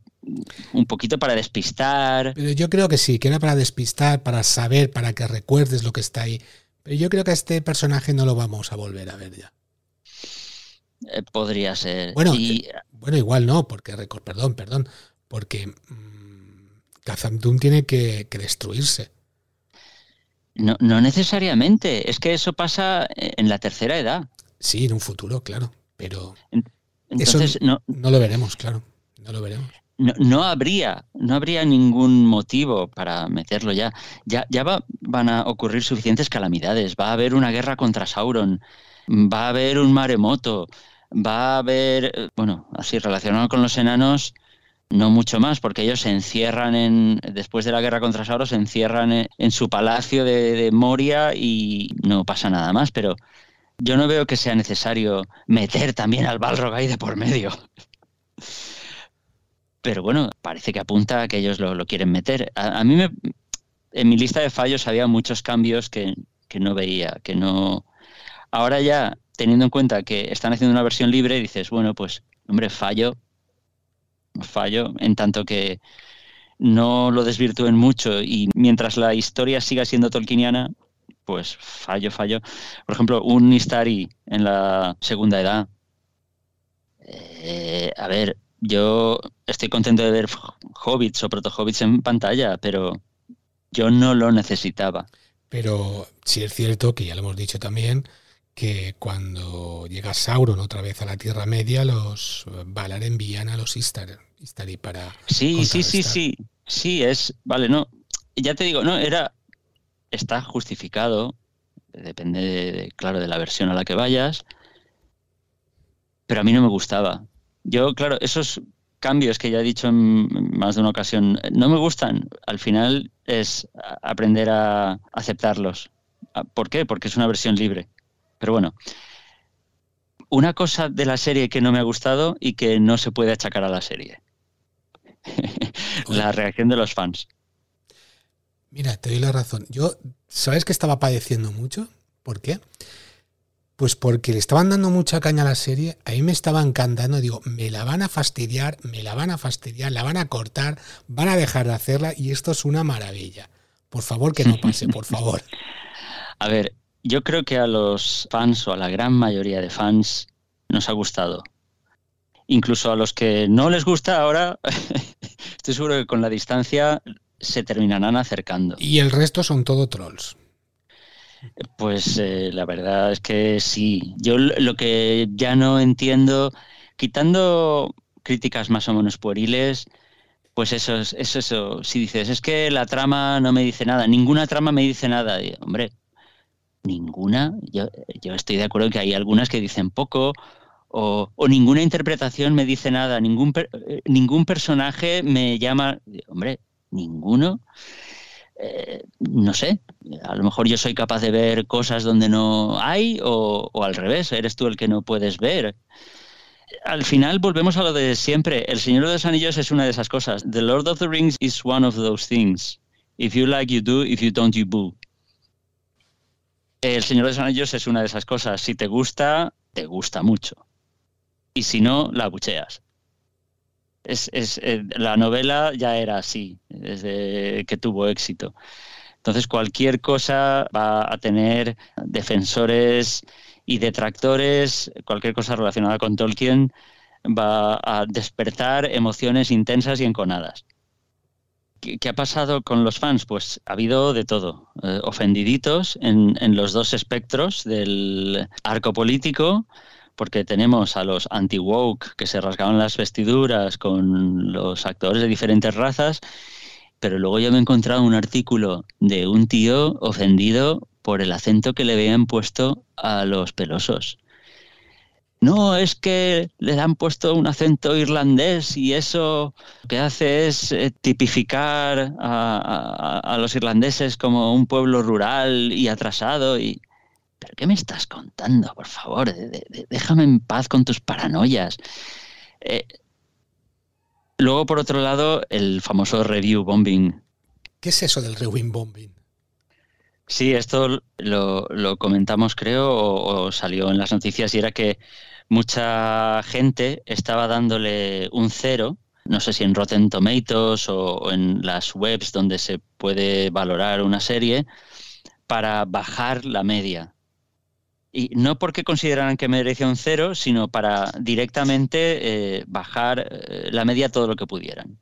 un poquito para despistar. Pero yo creo que sí, que era para despistar, para saber, para que recuerdes lo que está ahí. Pero yo creo que a este personaje no lo vamos a volver a ver ya. Eh, podría ser. Bueno, eh, bueno, igual no, porque perdón, perdón, porque mmm, tiene que, destruirse. No, no necesariamente, es que eso pasa en la tercera edad. Sí, en un futuro, claro, pero Entonces, no, no lo veremos, claro, no lo veremos no, habría, no habría ningún motivo para meterlo ya. Ya, ya van a ocurrir suficientes calamidades. Va a haber una guerra contra Sauron, va a haber un maremoto, va a haber, bueno, así relacionado con los enanos, no mucho más, porque ellos se encierran en, después de la guerra contra Sauron, se encierran en, su palacio de, de, Moria y no pasa nada más, pero yo no veo que sea necesario meter también al Balrog ahí de por medio. [laughs] Pero bueno, parece que apunta a que ellos lo, quieren meter. A, mí me, en mi lista de fallos había muchos cambios que, no veía, que no... Ahora ya, teniendo en cuenta que están haciendo una versión libre, dices, bueno, pues, hombre, fallo, fallo, en tanto que no lo desvirtúen mucho y mientras la historia siga siendo tolkieniana, pues fallo, fallo. Por ejemplo, un Istari en la segunda edad. Eh, a ver, yo estoy contento de ver hobbits o proto-hobbits en pantalla, pero yo no lo necesitaba. Pero sí es cierto que ya lo hemos dicho también, que cuando llega Sauron otra vez a la Tierra Media, los Valar envían a los Istari, para. Sí, sí, sí, sí. Sí, es. Vale, no. Ya te digo, no, era. Está justificado. Depende, claro, de la versión a la que vayas. Pero a mí no me gustaba. Yo, claro, esos cambios que ya he dicho en más de una ocasión no me gustan. Al final es aprender a aceptarlos. Ah, ¿Por qué? Porque es una versión libre. Pero bueno, una cosa de la serie que no me ha gustado y que no se puede achacar a la serie. [laughs] la reacción de los fans. Mira, te doy la razón. Yo, ¿sabes que estaba padeciendo mucho? ¿Por qué? Pues porque le estaban dando mucha caña a la serie, ahí me estaba encantando, digo, me la van a fastidiar, me la van a fastidiar, la van a cortar, van a dejar de hacerla y esto es una maravilla. Por favor, que no pase, por [laughs] favor. A ver, yo creo que a los fans o a la gran mayoría de fans nos ha gustado. Incluso a los que no les gusta ahora, [laughs] estoy seguro que con la distancia se terminarán acercando. Y el resto son todo trolls. Pues eh, la verdad es que sí. Yo lo que ya no entiendo, quitando críticas más o menos pueriles, pues eso es eso, Si dices, es que la trama no me dice nada, ninguna trama me dice nada. hombre, ninguna. Yo, estoy de acuerdo que hay algunas que dicen poco, o, ninguna interpretación me dice nada, ningún, eh, ningún personaje me llama. Hombre, ninguno. Eh, no sé, a lo mejor yo soy capaz de ver cosas donde no hay o, al revés, eres tú el que no puedes ver. Al final volvemos a lo de siempre. El Señor de los Anillos es una de esas cosas. The Lord of the Rings is one of those things. If you like, you do. If you don't, you boo. El Señor de los Anillos es una de esas cosas. Si te gusta, te gusta mucho. Y si no, la bucheas es, eh, la novela ya era así, desde que tuvo éxito. Entonces cualquier cosa va a tener defensores y detractores, cualquier cosa relacionada con Tolkien va a despertar emociones intensas y enconadas. ¿Qué, ha pasado con los fans? Pues ha habido de todo. Eh, ofendiditos en, en, los dos espectros del arco político, porque tenemos a los anti-woke que se rasgaban las vestiduras con los actores de diferentes razas, pero luego yo me he encontrado un artículo de un tío ofendido por el acento que le habían puesto a los pelosos no, es que le han puesto un acento irlandés y eso lo que hace es eh, tipificar a, los irlandeses como un pueblo rural y atrasado. Y... ¿Pero qué me estás contando? Por favor, déjame en paz con tus paranoias. Eh, luego, por otro lado, el famoso review bombing. ¿Qué es eso del review bombing? Sí, esto lo, comentamos, creo, o, salió en las noticias, y era que mucha gente estaba dándole un cero, no sé si en Rotten Tomatoes o, en las webs donde se puede valorar una serie, para bajar la media. Y no porque consideraran que merecía un cero, sino para directamente eh, bajar eh, la media todo lo que pudieran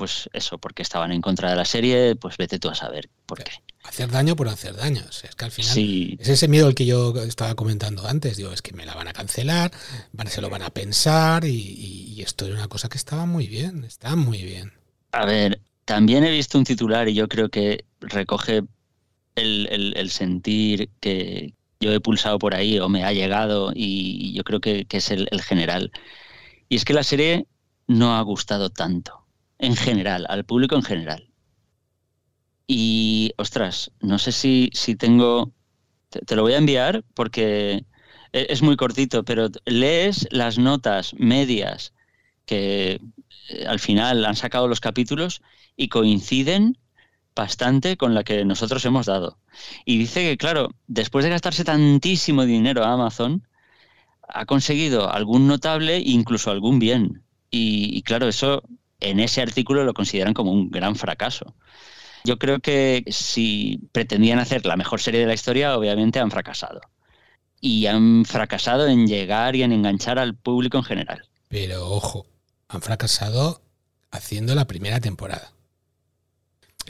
pues eso, porque estaban en contra de la serie, pues vete tú a saber por qué. Hacer daño por hacer daño. es que al final es ese miedo el que yo estaba comentando antes. Digo, es que me la van a cancelar, se lo van a pensar y, esto es una cosa que estaba muy bien, está muy bien. A ver, también he visto un titular y yo creo que recoge el, sentir que yo he pulsado por ahí o me ha llegado y yo creo que, que es el general. Y es que la serie no ha gustado tanto en general, al público en general. Y, ostras, no sé si, si tengo... Te, lo voy a enviar porque e, es muy cortito, pero lees las notas medias que eh, al final han sacado los capítulos y coinciden bastante con la que nosotros hemos dado. Y dice que, claro, después de gastarse tantísimo dinero a Amazon, ha conseguido algún notable, incluso algún bien. y claro, eso en ese artículo lo consideran como un gran fracaso. Yo creo que si pretendían hacer la mejor serie de la historia, obviamente han fracasado. Y han fracasado en llegar y en enganchar al público en general. Pero ojo, han fracasado haciendo la primera temporada.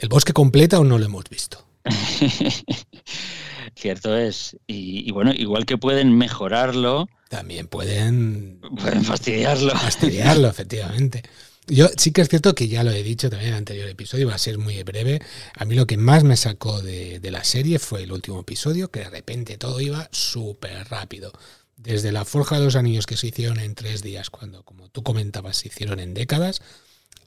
El bosque completa aún no lo hemos visto. [laughs] Cierto es. Y, y, bueno, igual que pueden mejorarlo. También pueden. Pueden fastidiarlo. Fastidiarlo, [laughs] efectivamente. Yo sí que es cierto que ya lo he dicho también en el anterior episodio, va a ser muy breve. A mí lo que más me sacó de, la serie fue el último episodio, que de repente todo iba súper rápido. Desde la Forja de los Anillos que se hicieron en tres días, cuando, como tú comentabas, se hicieron en décadas,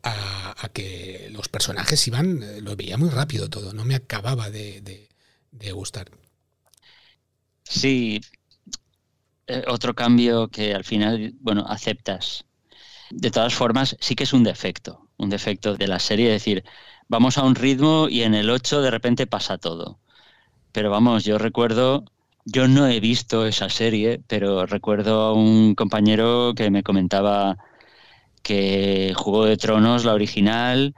a, que los personajes iban, eh, lo veía muy rápido todo, no me acababa de, gustar. Sí, eh, otro cambio que al final, bueno, aceptas de todas formas, sí que es un defecto, un defecto de la serie, es decir, vamos a un ritmo y en el 8 de repente pasa todo. Pero vamos, yo recuerdo, yo no he visto esa serie, pero recuerdo a un compañero que me comentaba que Juego de Tronos, la original,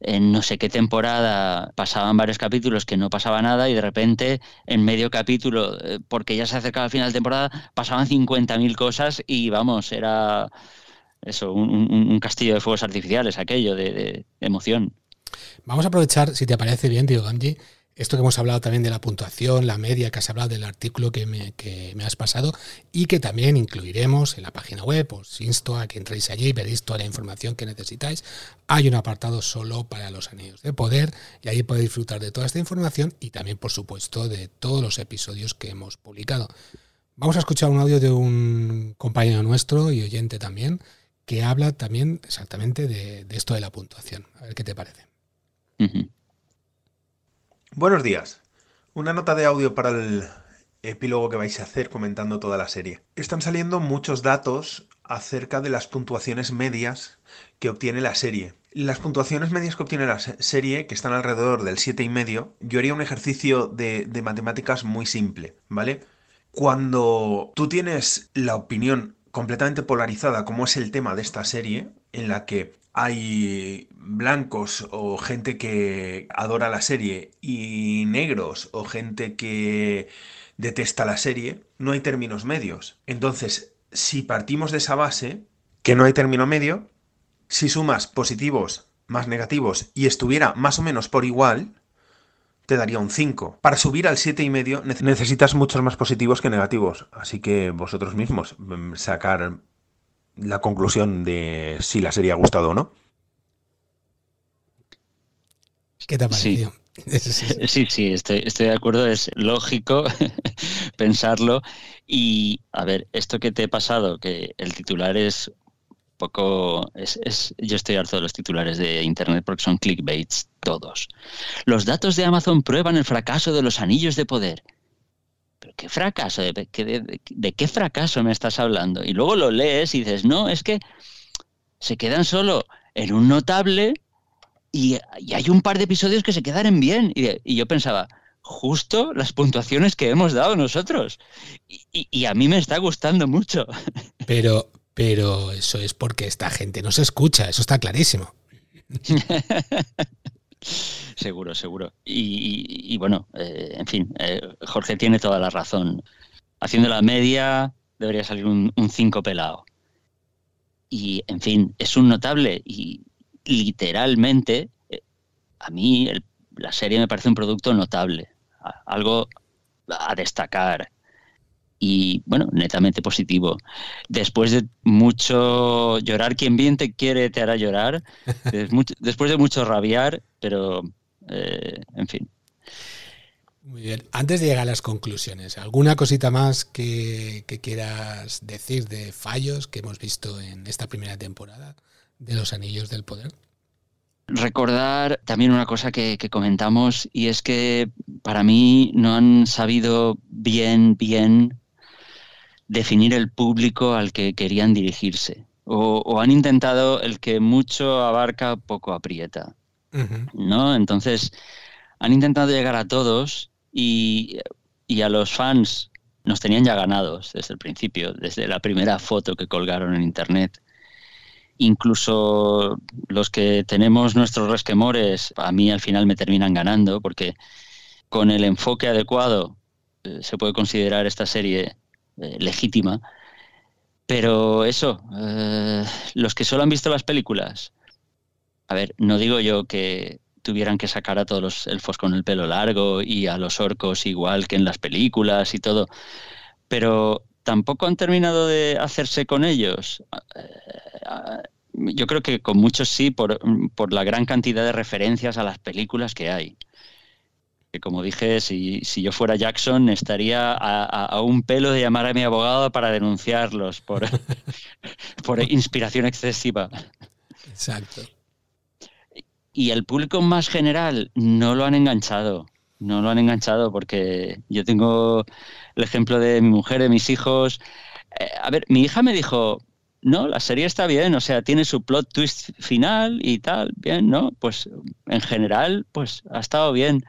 en no sé qué temporada pasaban varios capítulos que no pasaba nada y de repente en medio capítulo, eh, porque ya se acercaba al final de temporada, pasaban 50.000 cosas y vamos, era eso, un, castillo de fuegos artificiales, aquello de, emoción. Vamos a aprovechar, si te parece bien, Diego Gamji, esto que hemos hablado también de la puntuación, la media, que has hablado del artículo que me, has pasado y que también incluiremos en la página web. Os insto a que entréis allí y veréis toda la información que necesitáis. Hay un apartado solo para los anillos de poder y ahí podéis disfrutar de toda esta información y también, por supuesto, de todos los episodios que hemos publicado. Vamos a escuchar un audio de un compañero nuestro y oyente también, que habla también exactamente de, esto de la puntuación. A ver qué te parece. Buenos días. Una nota de audio para el epílogo que vais a hacer comentando toda la serie. Están saliendo muchos datos acerca de las puntuaciones medias que obtiene la serie. Las puntuaciones medias que obtiene la serie, que están alrededor del 7,5, yo haría un ejercicio de, de matemáticas muy simple, ¿vale? Cuando tú tienes la opinión completamente polarizada como es el tema de esta serie, en la que hay blancos o gente que adora la serie y negros o gente que detesta la serie, no hay términos medios. Entonces, si partimos de esa base, que no hay término medio, si sumas positivos más negativos y estuviera más o menos por igual, te daría un 5. Para subir al 7,5 necesitas muchos más positivos que negativos. Así que vosotros mismos mm, sacar la conclusión de si la serie ha gustado o no. ¿Qué te ha parecido? [laughs] Sí, sí, estoy, estoy, de acuerdo, es lógico [laughs] pensarlo. Y a ver, esto que te he pasado, que el titular es poco. Es, es, yo estoy harto de los titulares de internet porque son clickbaits todos. Los datos de Amazon prueban el fracaso de los anillos de poder. ¿Pero qué fracaso? ¿De, de, de qué fracaso me estás hablando? Y luego lo lees y dices, no, es que se quedan solo en un notable y, hay un par de episodios que se quedaron bien. Y, yo pensaba, justo las puntuaciones que hemos dado nosotros. Y, a mí me está gustando mucho. [laughs] Pero, pero eso es porque esta gente no se escucha, eso está clarísimo. [laughs] seguro, seguro. Y, bueno, eh, en fin, eh, Jorge tiene toda la razón. Haciendo la media debería salir un 5 pelado. Y, en fin, es un notable y literalmente, eh, a mí la serie me parece un producto notable, algo a destacar y bueno, netamente positivo. Después de mucho llorar, quien bien te quiere te hará llorar, [laughs] después de mucho rabiar, pero eh, en fin. Muy bien. Antes de llegar a las conclusiones, ¿alguna cosita más que, que, quieras decir de fallos que hemos visto en esta primera temporada? de los anillos del poder. Recordar también una cosa que, comentamos y es que para mí no han sabido bien, bien definir el público al que querían dirigirse. O, han intentado el que mucho abarca, poco aprieta. ¿No? Entonces, han intentado llegar a todos y, y, a los fans nos tenían ya ganados desde el principio, desde la primera foto que colgaron en internet incluso los que tenemos nuestros resquemores, a mí al final me terminan ganando, porque con el enfoque adecuado eh, se puede considerar esta serie eh, legítima. Pero eso, eh, los que solo han visto las películas, a ver, no digo yo que tuvieran que sacar a todos los elfos con el pelo largo y a los orcos igual que en las películas y todo, pero tampoco han terminado de hacerse con ellos. Yo creo que con muchos sí, por, la gran cantidad de referencias a las películas que hay. Que como dije, si, yo fuera Jackson, estaría a, un pelo de llamar a mi abogado para denunciarlos por, [laughs] por inspiración excesiva. Exacto. Y el público más general no lo han enganchado no lo han enganchado porque yo tengo el ejemplo de mi mujer, de mis hijos. Eh, a ver, mi hija me dijo, no, la serie está bien, o sea, tiene su plot twist final y tal, bien, ¿no? Pues en general, pues ha estado bien.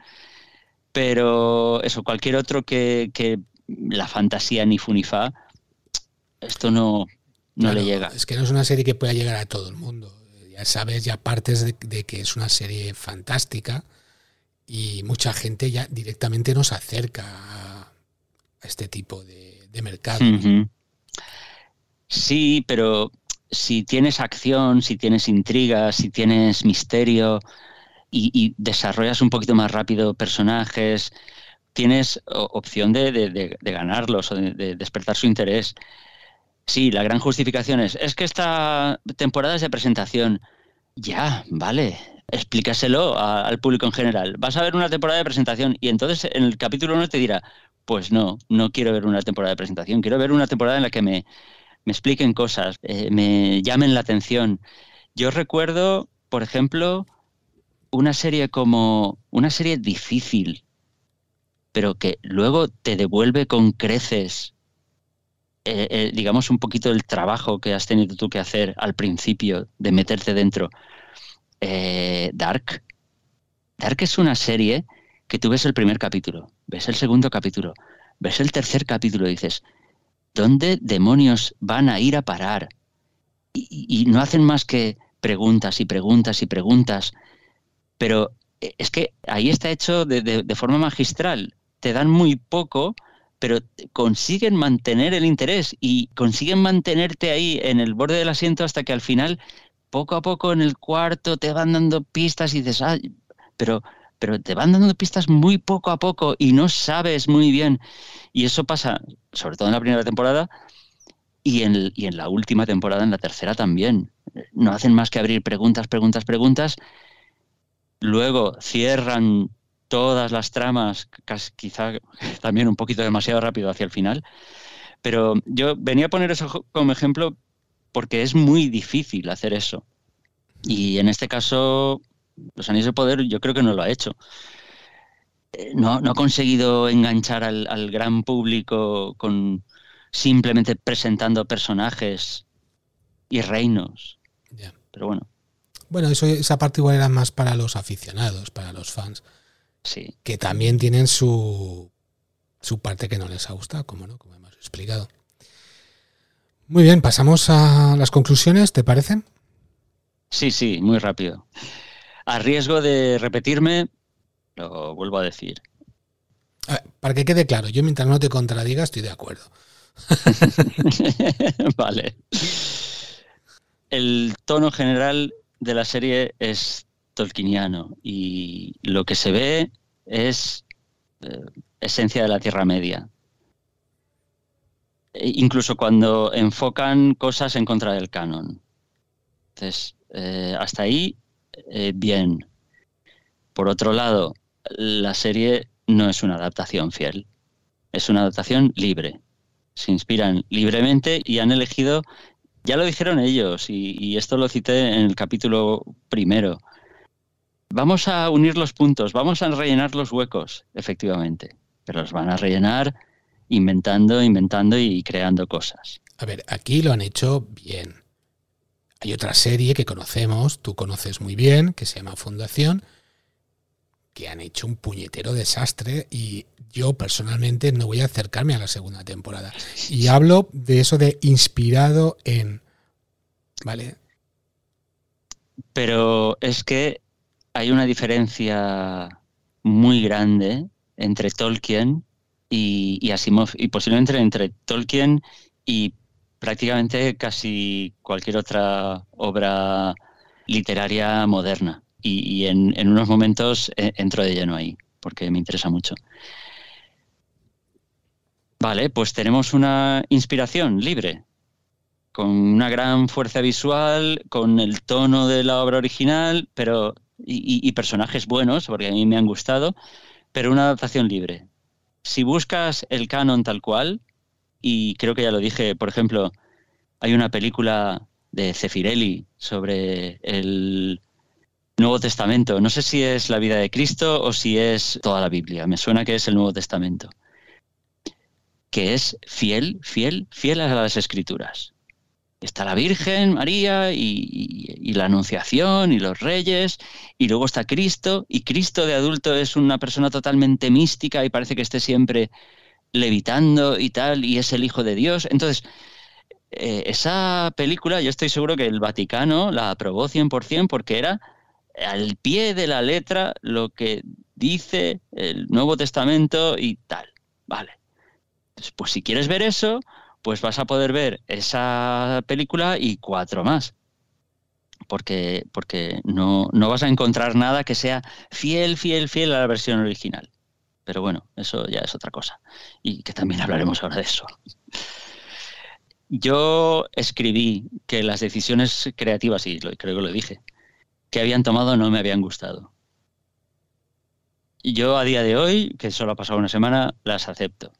Pero eso, cualquier otro que, que la fantasía ni funifa, esto no, no le llega. Es que no es una serie que pueda llegar a todo el mundo. Ya sabes, ya partes de que es una serie fantástica y mucha gente ya directamente nos acerca a este tipo de, mercado. Sí, pero si tienes acción, si tienes intriga, si tienes misterio y, desarrollas un poquito más rápido personajes, tienes opción de, ganarlos o de, despertar su interés. Sí, la gran justificación es, es que esta temporada es de presentación. Ya, vale, explícaselo al público en general. Vas a ver una temporada de presentación y entonces en el capítulo 1 te dirá, pues no, no quiero ver una temporada de presentación, quiero ver una temporada en la que me, expliquen cosas, eh, me llamen la atención. Yo recuerdo, por ejemplo, una serie como una serie difícil, pero que luego te devuelve con creces, eh, eh, digamos, un poquito el trabajo que has tenido tú que hacer al principio de meterte dentro. Eh, Dark. Dark es una serie que tú ves el primer capítulo, ves el segundo capítulo, ves el tercer capítulo y dices, ¿dónde demonios van a ir a parar? Y, no hacen más que preguntas y preguntas y preguntas, pero eh, es que ahí está hecho de, forma magistral. Te dan muy poco, pero consiguen mantener el interés y consiguen mantenerte ahí en el borde del asiento hasta que al final poco a poco en el cuarto te van dando pistas y dices, ah, pero, pero te van dando pistas muy poco a poco y no sabes muy bien. Y eso pasa, sobre todo en la primera temporada y en la última temporada, en la tercera también. No hacen más que abrir preguntas, preguntas, preguntas. Luego cierran todas las tramas, quizá [laughs] también un poquito demasiado rápido hacia el final. Pero yo venía a poner eso como ejemplo porque es muy difícil hacer eso. Y en este caso, Los Anillos de Poder yo creo que no lo ha hecho. Eh, no, ha conseguido enganchar al, gran público con simplemente presentando personajes y reinos. Pero bueno. Bueno, eso, esa parte igual era más para los aficionados, para los fans. Sí. Que también tienen su, su parte que no les ha gustado, como no, como hemos explicado. Muy bien, pasamos a las conclusiones, ¿te parece? Sí, sí, muy rápido. A riesgo de repetirme, lo vuelvo a decir. para que quede claro, yo mientras no te contradiga estoy de acuerdo. [laughs] vale. El tono general de la serie es tolkieniano y lo que se ve es eh, esencia de la Tierra Media. E incluso cuando enfocan cosas en contra del canon. Entonces, eh, hasta ahí, eh, bien. Por otro lado, la serie no es una adaptación fiel, es una adaptación libre. Se inspiran libremente y han elegido, ya lo dijeron ellos, y, esto lo cité en el capítulo primero, vamos a unir los puntos, vamos a rellenar los huecos, efectivamente, pero los van a rellenar inventando, inventando y creando cosas. A ver, aquí lo han hecho bien. Hay otra serie que conocemos, tú conoces muy bien, que se llama Fundación, que han hecho un puñetero desastre y yo personalmente no voy a acercarme a la segunda temporada. Y hablo de eso de inspirado en... ¿Vale? Pero es que hay una diferencia muy grande entre Tolkien y, y Asimov, y posiblemente entre Tolkien y prácticamente casi cualquier otra obra literaria moderna. Y, en, unos momentos eh, entro de lleno ahí, porque me interesa mucho. Vale, pues tenemos una inspiración libre, con una gran fuerza visual, con el tono de la obra original, pero y, personajes buenos, porque a mí me han gustado, pero una adaptación libre. Si buscas el canon tal cual, y creo que ya lo dije, por ejemplo, hay una película de Cefirelli sobre el Nuevo Testamento. No sé si es la vida de Cristo o si es toda la Biblia. Me suena que es el Nuevo Testamento. Que es fiel, fiel, fiel a las escrituras está la Virgen María y, la Anunciación y los reyes, y luego está Cristo, y Cristo de adulto es una persona totalmente mística y parece que esté siempre levitando y tal, y es el Hijo de Dios. Entonces, eh, esa película yo estoy seguro que el Vaticano la aprobó 100% porque era al pie de la letra lo que dice el Nuevo Testamento y tal. Vale. pues si quieres ver eso, pues vas a poder ver esa película y cuatro más. Porque, porque no, no vas a encontrar nada que sea fiel, fiel, fiel a la versión original. Pero bueno, eso ya es otra cosa. Y que también hablaremos ahora de eso. Yo escribí que las decisiones creativas, y creo que lo dije, que habían tomado no me habían gustado. Yo a día de hoy, que solo ha pasado una semana, las acepto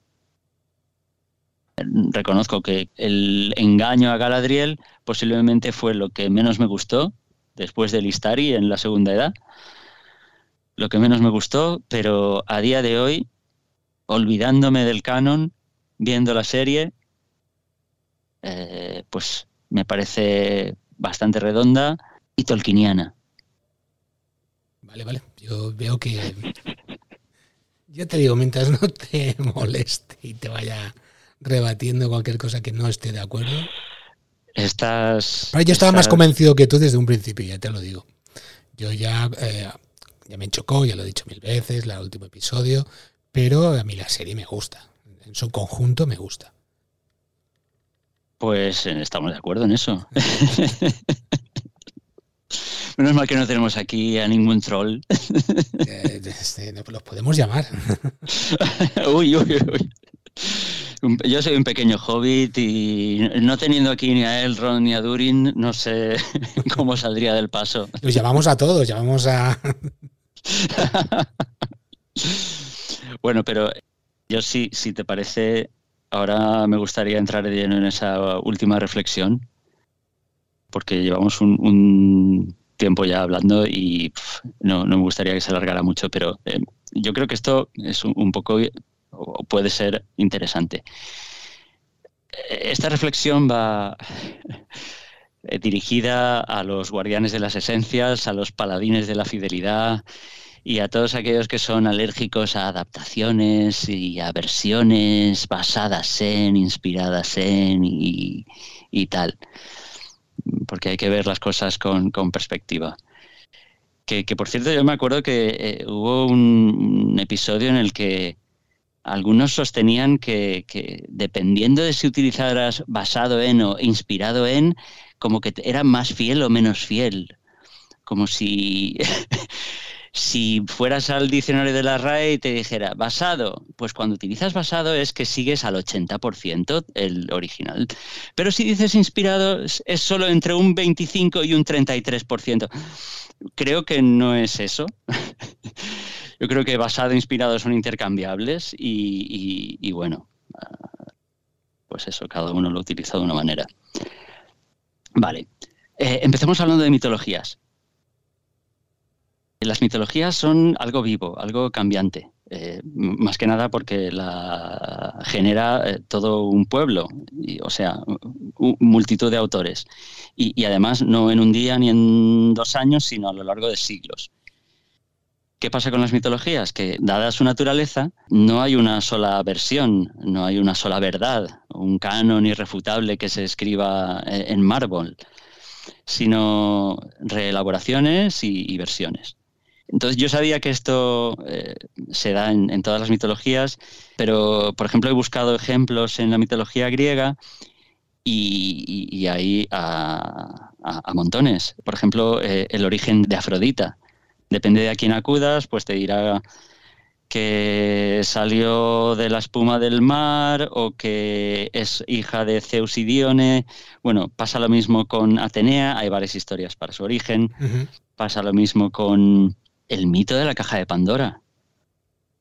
reconozco que el engaño a Galadriel posiblemente fue lo que menos me gustó después del Istari en la segunda edad. Lo que menos me gustó, pero a día de hoy, olvidándome del canon, viendo la serie, eh, pues me parece bastante redonda y tolkiniana. Vale, vale. Yo veo que. Yo te digo, mientras no te [laughs] moleste y te vaya rebatiendo cualquier cosa que no esté de acuerdo. Estás. yo estaba más convencido que tú desde un principio, ya te lo digo. Yo ya, eh, ya me chocó, ya lo he dicho mil veces, el último episodio, pero a mí la serie me gusta. En su conjunto me gusta. Pues eh, estamos de acuerdo en eso. [laughs] Menos mal que no tenemos aquí a ningún troll. [laughs] Eh, este, los podemos llamar. [laughs] uy, uy, uy. Yo soy un pequeño hobbit y no teniendo aquí ni a Elrond ni a Durin, no sé [laughs] cómo saldría del paso. Los llamamos a todos, llamamos a. bueno, pero yo sí, si te parece, ahora me gustaría entrar de lleno en esa última reflexión, porque llevamos un, tiempo ya hablando y no, me gustaría que se alargara mucho, pero eh, yo creo que esto es un poco o puede ser interesante. Esta reflexión va dirigida a los guardianes de las esencias, a los paladines de la fidelidad y a todos aquellos que son alérgicos a adaptaciones y a versiones basadas en, inspiradas en y, tal. Porque hay que ver las cosas con, perspectiva. Que, por cierto, yo me acuerdo que eh, hubo un episodio en el que algunos sostenían que, dependiendo de si utilizaras basado en o inspirado en, como que era más fiel o menos fiel. Como si, [laughs] si fueras al diccionario de la RAE y te dijera basado, pues cuando utilizas basado es que sigues al 80% el original. Pero si dices inspirado es solo entre un 25 y un 33%. Creo que no es eso. [laughs] yo creo que basado e inspirado son intercambiables y, bueno, ah, pues eso, cada uno lo utiliza de una manera. Vale, eh, empecemos hablando de mitologías. Las mitologías son algo vivo, algo cambiante, eh, más que nada porque la genera eh, todo un pueblo, o sea, multitud de autores. y, además no en un día ni en dos años, sino a lo largo de siglos. ¿Qué pasa con las mitologías? Que dada su naturaleza, no hay una sola versión, no hay una sola verdad, un canon irrefutable que se escriba eh, en mármol, sino reelaboraciones y, versiones. Entonces yo sabía que esto eh, se da en, todas las mitologías, pero por ejemplo he buscado ejemplos en la mitología griega y, hay a, montones. Por ejemplo, eh, el origen de Afrodita depende de a quién acudas, pues te dirá que salió de la espuma del mar o que es hija de Zeus y Dione. Bueno, pasa lo mismo con Atenea, hay varias historias para su origen. Pasa lo mismo con el mito de la caja de Pandora.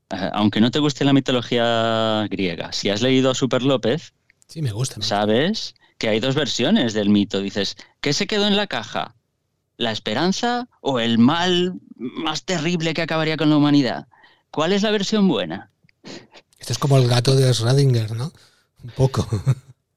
Eh, aunque no te guste la mitología griega, si has leído a Super López, sí, me gusta, sabes que hay dos versiones del mito. Dices, ¿qué se quedó en la caja? la esperanza o el mal más terrible que acabaría con la humanidad? ¿Cuál es la versión buena? Esto es como el gato de Schrödinger, ¿no? Un poco.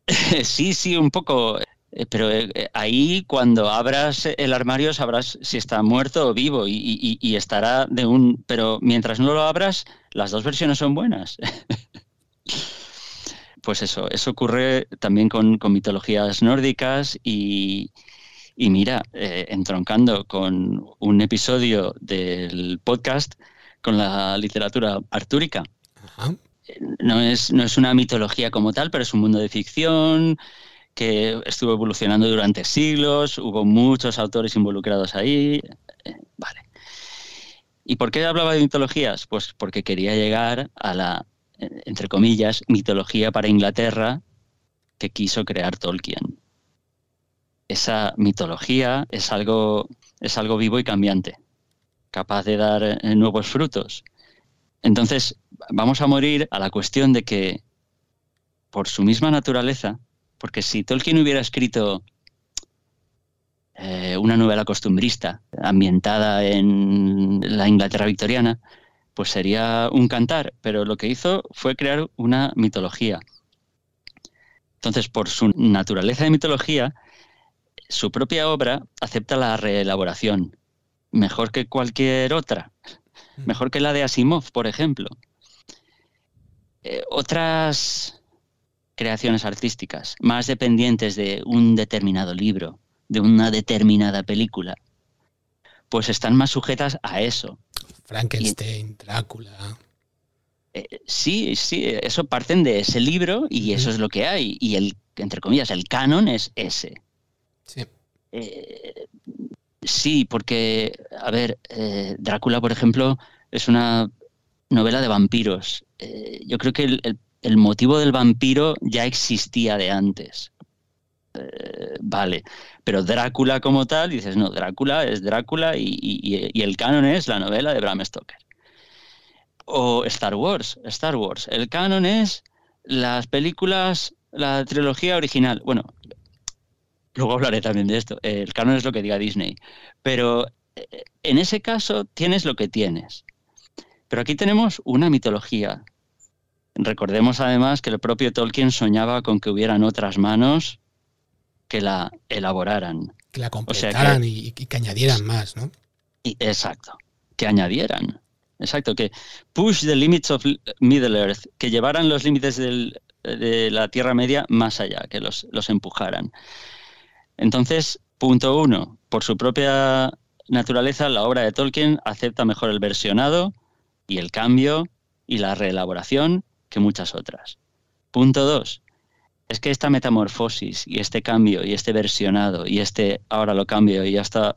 [laughs] sí, sí, un poco. Eh, pero eh, ahí cuando abras el armario sabrás si está muerto o vivo y, estará de un... Pero mientras no lo abras, las dos versiones son buenas. [laughs] pues eso, eso ocurre también con mitologías nórdicas y, y mira, eh, entroncando con un episodio del podcast con la literatura artúrica. No, es, no es una mitología como tal, pero es un mundo de ficción que estuvo evolucionando durante siglos, hubo muchos autores involucrados ahí. Eh, vale. ¿Y por qué hablaba de mitologías? Pues porque quería llegar a la, entre comillas, mitología para Inglaterra que quiso crear Tolkien esa mitología es algo, es algo vivo y cambiante, capaz de dar eh, nuevos frutos. Entonces, vamos a morir a la cuestión de que, por su misma naturaleza, porque si Tolkien hubiera escrito eh, una novela costumbrista ambientada en la Inglaterra victoriana, pues sería un cantar, pero lo que hizo fue crear una mitología. Entonces, por su naturaleza de mitología, su propia obra acepta la reelaboración, mejor que cualquier otra, mm. mejor que la de Asimov, por ejemplo. Eh, otras creaciones artísticas, más dependientes de un determinado libro, de una determinada película, pues están más sujetas a eso. Frankenstein, Drácula. Eh, sí, sí, eso parten de ese libro y eso es lo que hay. Y el, entre comillas, el canon es ese. Sí. Eh, Sí, porque, a ver, eh, Drácula, por ejemplo, es una novela de vampiros. Yo creo que el, motivo del vampiro ya existía de antes. Eh, vale, pero Drácula como tal, dices, no, Drácula es Drácula y, el canon es la novela de Bram Stoker. O Star Wars, Star Wars. El canon es las películas, la trilogía original. Bueno, luego hablaré también de esto. El canon es lo que diga Disney. Pero eh, en ese caso tienes lo que tienes. Pero aquí tenemos una mitología. Recordemos además que el propio Tolkien soñaba con que hubieran otras manos que la elaboraran. Que la completaran y, que añadieran más, ¿no? Y, exacto, que añadieran. Exacto, que push the limits of Middle Earth, que llevaran los límites de la Tierra Media más allá, que los, los empujaran. Entonces, punto uno, por su propia naturaleza, la obra de Tolkien acepta mejor el versionado y el cambio y la reelaboración que muchas otras. Punto dos, es que esta metamorfosis y este cambio y este versionado y este ahora lo cambio y ya está,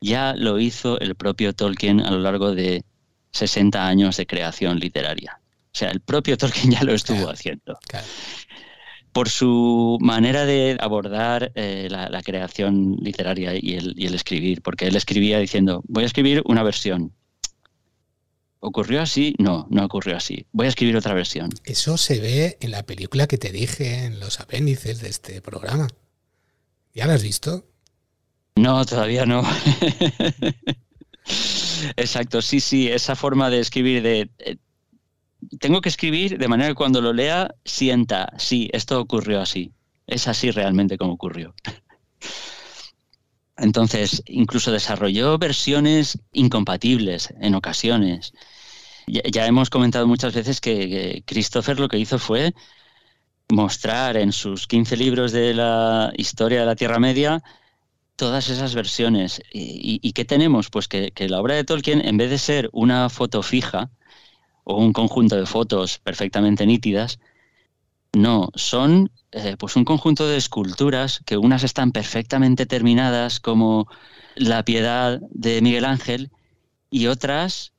ya lo hizo el propio Tolkien a lo largo de 60 años de creación literaria. O sea, el propio Tolkien ya lo estuvo haciendo. Por su manera de abordar eh, la, creación literaria y el, y el escribir, porque él escribía diciendo, voy a escribir una versión, ¿Ocurrió así? No, no ocurrió así. Voy a escribir otra versión. Eso se ve en la película que te dije en los apéndices de este programa. ¿Ya la has visto? No, todavía no. [laughs] Exacto, sí, sí, esa forma de escribir de... Eh, tengo que escribir de manera que cuando lo lea sienta, sí, esto ocurrió así. Es así realmente como ocurrió. [laughs] Entonces, incluso desarrolló versiones incompatibles en ocasiones. Ya, hemos comentado muchas veces que, Christopher lo que hizo fue mostrar en sus 15 libros de la historia de la Tierra Media todas esas versiones. ¿Y, qué tenemos? Pues que, la obra de Tolkien, en vez de ser una foto fija o un conjunto de fotos perfectamente nítidas, no, son eh, pues un conjunto de esculturas que unas están perfectamente terminadas como la piedad de Miguel Ángel y otras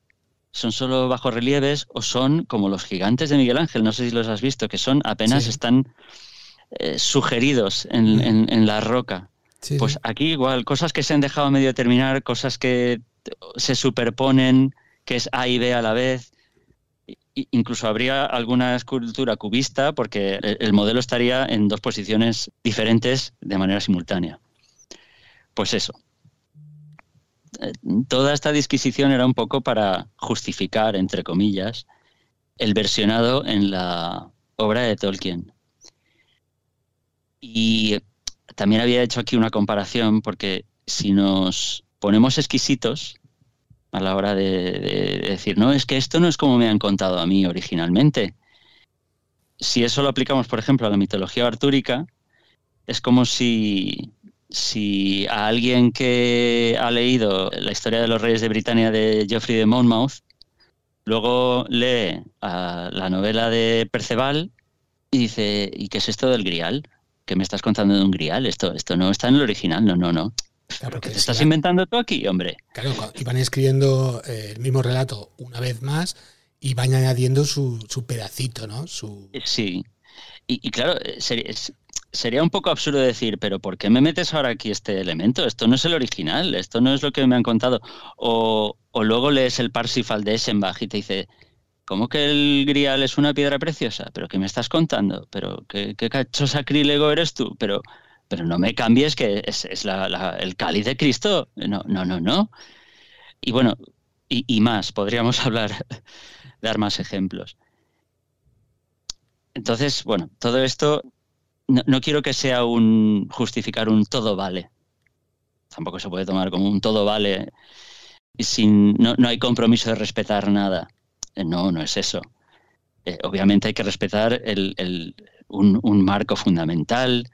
son solo bajo relieves o son como los gigantes de Miguel Ángel, no sé si los has visto, que son apenas están eh, sugeridos en, la roca. pues aquí igual, cosas que se han dejado medio terminar, cosas que se superponen, que es A y B a la vez incluso habría alguna escultura cubista porque el modelo estaría en dos posiciones diferentes de manera simultánea. Pues eso. Eh, toda esta disquisición era un poco para justificar, entre comillas, el versionado en la obra de Tolkien. Y también había hecho aquí una comparación porque si nos ponemos exquisitos, a la hora de, decir, no, es que esto no es como me han contado a mí originalmente. Si eso lo aplicamos, por ejemplo, a la mitología artúrica, es como si, si a alguien que ha leído la historia de los reyes de Britania de Geoffrey de Monmouth, luego lee la novela de Perceval y dice, ¿y qué es esto del grial? ¿Qué me estás contando de un grial? Esto, esto no está en el original, no, no, no. Claro, ¿Te estás inventando tú aquí, hombre? Claro, iban escribiendo eh, el mismo relato una vez más y van añadiendo su, pedacito, ¿no? Su... Eh, sí. Y, claro, eh, sería, un poco absurdo decir, pero ¿por qué me metes ahora aquí este elemento? Esto no es el original, esto no es lo que me han contado. O, luego lees el Parsifal de Essenbach y te dice, ¿cómo que el grial es una piedra preciosa? ¿Pero qué me estás contando? ¿Pero qué, qué cacho sacrílego eres tú? Pero pero no me cambies que es, el cáliz de Cristo. No, no, no, no. Y bueno, y, más, podríamos [laughs] hablar, dar más ejemplos. Entonces, bueno, todo esto no, quiero que sea un justificar un todo vale. Tampoco se puede tomar como un todo vale sin no, hay compromiso de respetar nada. Eh, no, no es eso. Eh, obviamente hay que respetar un, un, marco fundamental,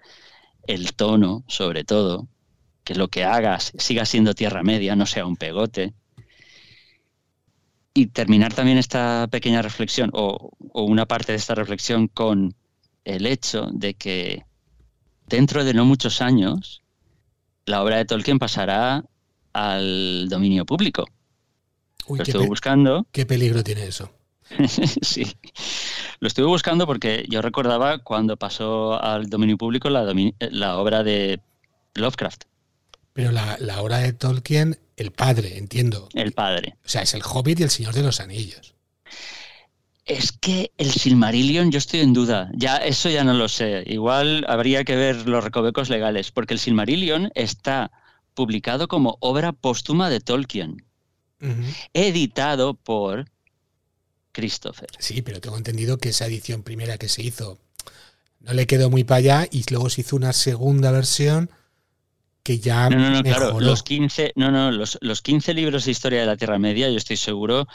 el tono, sobre todo, que lo que hagas siga siendo tierra media, no sea un pegote. Y terminar también esta pequeña reflexión, o, una parte de esta reflexión, con el hecho de que dentro de no muchos años, la obra de Tolkien pasará al dominio público. Uy, Lo estuve buscando. qué peligro tiene eso. [laughs] sí. Lo estuve buscando porque yo recordaba cuando pasó al dominio público la, domi- la obra de Lovecraft, Pero la, la obra de Tolkien, el padre, entiendo. el padre. O sea, es el Hobbit y el Señor de los Anillos. Es que el Silmarillion yo estoy en duda. Ya eso ya no lo sé. Igual habría que ver los recovecos legales, porque el Silmarillion está publicado como obra póstuma de Tolkien, editado por Christopher. Sí, pero tengo entendido que esa edición primera que se hizo no le quedó muy para allá y luego se hizo una segunda versión que ya No, no, no, claro, mejoró. los 15, no, no, los, los 15 libros de historia de la Tierra Media, yo estoy seguro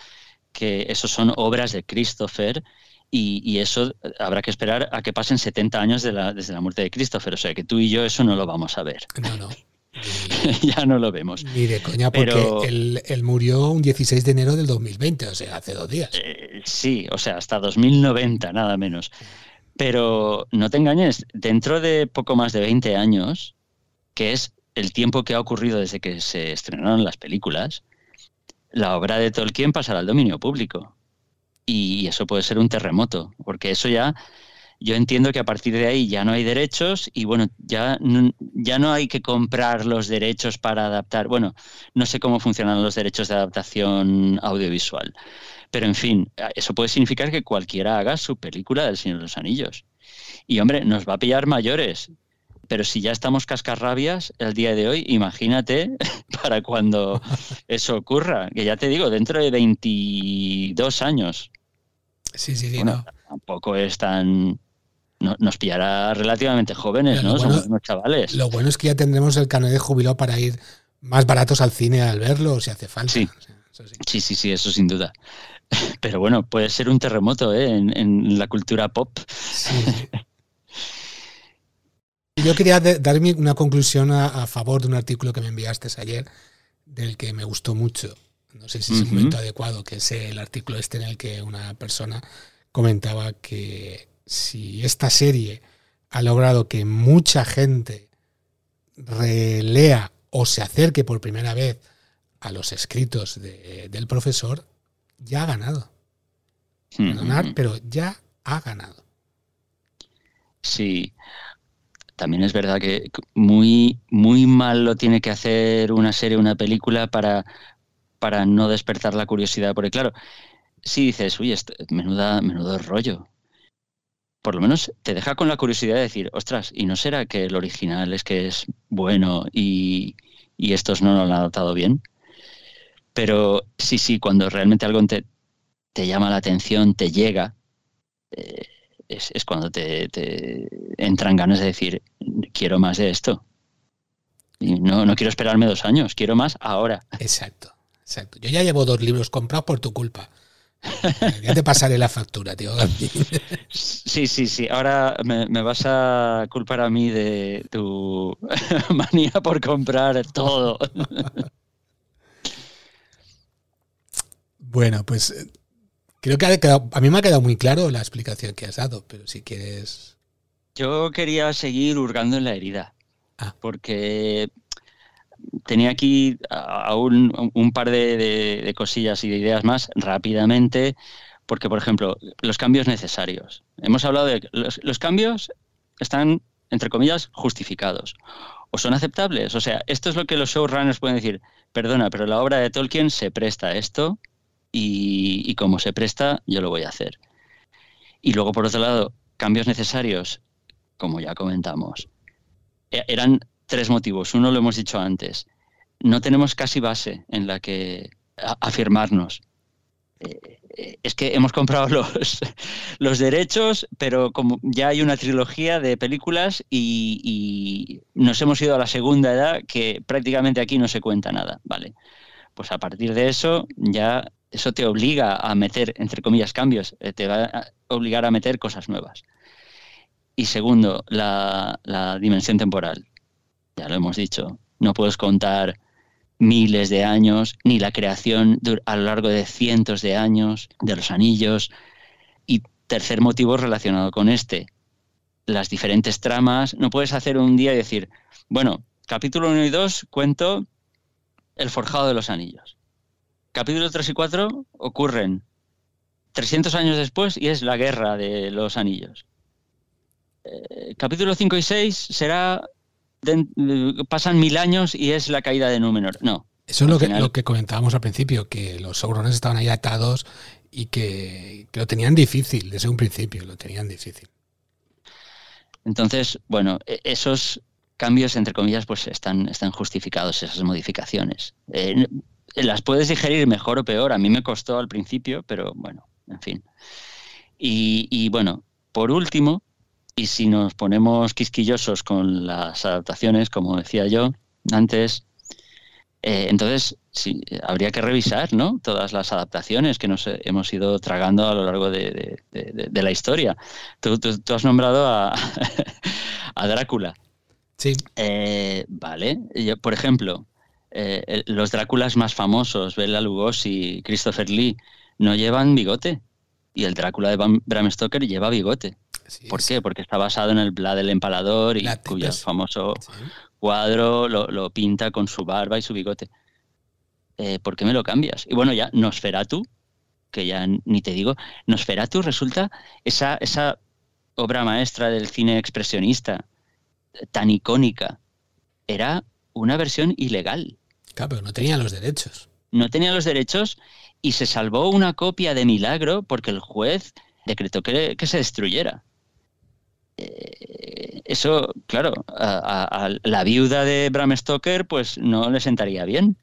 que esos son obras de Christopher y, y eso habrá que esperar a que pasen 70 años de la- desde la muerte de Christopher, o sea que tú y yo eso no lo vamos a ver, No, no. [laughs] [laughs] ya no lo vemos. Ni, de coña, porque Pero- él, él murió un 16 de enero del 2020, o sea, hace dos días. Eh, sí, o sea, hasta 2090, nada menos. Pero no te engañes, dentro de poco más de 20 años, que es el tiempo que ha ocurrido desde que se estrenaron las películas, la obra de Tolkien pasará al dominio público. Y eso puede ser un terremoto, porque eso ya, yo entiendo que a partir de ahí ya no hay derechos y bueno, ya, no- ya no hay que comprar los derechos para adaptar. Bueno, no sé cómo funcionan los derechos de adaptación audiovisual. Pero en fin, eso puede significar que cualquiera haga su película del Señor de los Anillos. Y hombre, nos va a pillar mayores. Pero si ya estamos cascarrabias el día de hoy, imagínate [laughs] para cuando [laughs] eso ocurra. Que ya te digo, dentro de 22 años. Sí, sí, sí. Bueno, no. tampoco es tan... no- nos pillará relativamente jóvenes, Pero ¿no? bueno- Somos unos chavales. Lo bueno es que ya tendremos el canal de jubilado para ir más baratos al cine al verlo, si hace falta. Sí. O sea, eso sí. Sí, sí, sí, eso sin duda. [laughs] Pero bueno, puede ser un terremoto ¿eh? en, en la cultura pop. Sí, Yo quería dar una conclusión a, a favor de un artículo que me enviaste ayer, del que me gustó mucho. No sé si es el momento adecuado, que es el artículo este en el que una persona comentaba que si esta serie ha logrado que mucha gente relea o se acerque por primera vez a los escritos de- del profesor, ya ha ganado. Ganar, pero ya ha ganado. Sí, también es verdad que muy, muy mal lo tiene que hacer una serie, una película para, para no despertar la curiosidad. Porque claro, si dices, uy, esto- menuda, menudo rollo, por lo menos te deja con la curiosidad de decir, ostras, ¿y no será que el original es que es bueno y, y estos no lo han adaptado bien? Pero sí, sí, cuando realmente algo te, te llama la atención, te llega, eh, es, es cuando te, te entran ganas de decir, quiero más de esto. Y no, no quiero esperarme dos años, quiero más ahora. Exacto, exacto. Yo ya llevo dos libros comprados por tu culpa. Ya te pasaré la factura, tío. Sí, sí, sí. Ahora me, me vas a culpar a mí de tu [laughs] manía por comprar todo. Bueno, pues eh, creo que ha quedado, a mí me ha quedado muy claro la explicación que has dado, pero si quieres... Yo quería seguir hurgando en la herida, Ah. porque tenía aquí aún un par de, cosillas y de ideas más rápidamente, porque, por ejemplo, los cambios necesarios. Hemos hablado de los, los cambios están, entre comillas, justificados o son aceptables. O sea, esto es lo que los showrunners pueden decir, perdona, pero la obra de Tolkien se presta a esto y, y como se presta, yo lo voy a hacer. Y luego, por otro lado, cambios necesarios, como ya comentamos, e- eran tres motivos. Uno lo hemos dicho antes. No tenemos casi base en la que afirmarnos. Eh, eh, es que hemos comprado [laughs] los, los derechos, pero como ya hay una trilogía de películas y, y nos hemos ido a la segunda edad que prácticamente aquí no se cuenta nada. Vale. Pues a partir de eso ya eso te obliga a meter, entre comillas, cambios, eh, te va a obligar a meter cosas nuevas. Y segundo, la, la dimensión temporal. Ya lo hemos dicho. No puedes contar miles de años, ni la creación a lo largo de cientos de años de los anillos. Y tercer motivo relacionado con este, las diferentes tramas. No puedes hacer un día y decir, bueno, capítulo 1 y 2 cuento El Forjado de los Anillos. Capítulo 3 y 4 ocurren 300 años después y es la Guerra de los Anillos. Eh, capítulo 5 y 6 será pasan mil años y es la caída de Númenor. No. Eso es lo que, lo que comentábamos al principio, que los Saurones estaban ahí atados y que, lo tenían difícil, desde un principio, lo tenían difícil. Entonces, bueno, e, esos cambios, entre comillas, pues están, están justificados, esas modificaciones. Eh, las puedes digerir mejor o peor. A mí me costó al principio, pero bueno, en fin. y bueno, por último, y si nos ponemos quisquillosos con las adaptaciones, como decía yo antes, eh, entonces sí, habría que revisar ¿no? todas las adaptaciones que nos hemos ido tragando a lo largo de, la historia. Tú, has nombrado [laughs] a, Drácula. Sí. Eh, vale. por ejemplo, eh, los Dráculas más famosos, Bela Lugosi, Christopher Lee, no llevan bigote. Y el Drácula de Bram Stoker lleva bigote. ¿Por qué? Porque está basado en el Vlad del Empalador y cuyo famoso cuadro lo, pinta con su barba y su bigote. Eh, ¿Por qué me lo cambias? Y bueno, ya Nosferatu, que ya ni te digo, Nosferatu resulta esa, esa obra maestra del cine expresionista tan icónica. Era una versión ilegal. Claro, pero no tenía los derechos. No tenía los derechos y se salvó una copia de milagro porque el juez decretó que se destruyera. Eh, eso, claro, a, la viuda de Bram Stoker pues no le sentaría bien.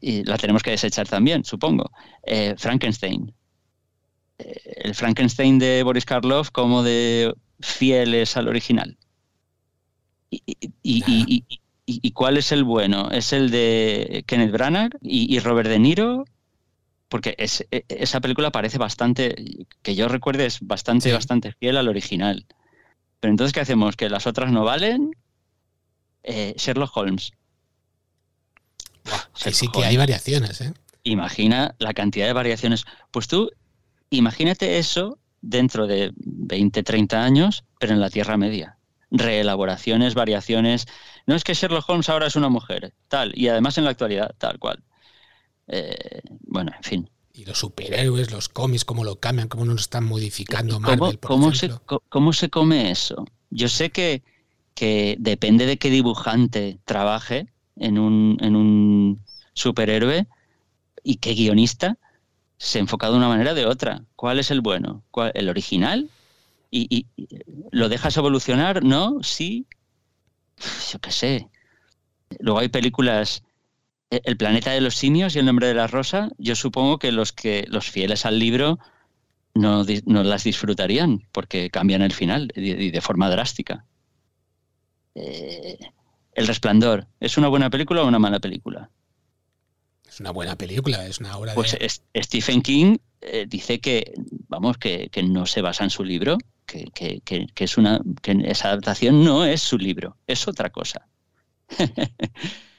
Y la tenemos que desechar también, supongo. Eh, Frankenstein. Eh, el Frankenstein de Boris Karloff como de fieles al original. Y, cuál es el bueno? ¿Es el de Kenneth Branagh y, Robert De Niro? Porque es, e, esa película parece bastante, que yo recuerde, es bastante, bastante fiel al original. Pero entonces, ¿qué hacemos? ¿Que las otras no valen? Eh, Sherlock Holmes. sí que hay variaciones, ¿eh? Imagina la cantidad de variaciones. Pues tú, imagínate eso dentro de 20, 30 años, pero en la Tierra Media. Reelaboraciones, variaciones. No es que Sherlock Holmes ahora es una mujer, tal, y además en la actualidad, tal cual. Eh, bueno, en fin. Y los superhéroes, los cómics, cómo lo cambian, cómo nos están modificando Marvel, ¿Cómo, se, ¿Cómo se come eso? Yo sé que, que depende de qué dibujante trabaje en un, en un superhéroe y qué guionista se enfoca de una manera o de otra. ¿Cuál es el bueno? ¿El original? ¿Y, y, lo dejas evolucionar? ¿No? ¿Sí? Yo qué sé. Luego hay películas el planeta de los simios y el nombre de la rosa, yo supongo que los que los fieles al libro no, las disfrutarían porque cambian el final y de, forma drástica. Eh, el Resplandor, ¿es una buena película o una mala película? Es una buena película, es una obra pues Stephen King eh, dice que, vamos, que, no se basa en su libro, que, que, es una, que esa adaptación no es su libro, es otra cosa. [laughs]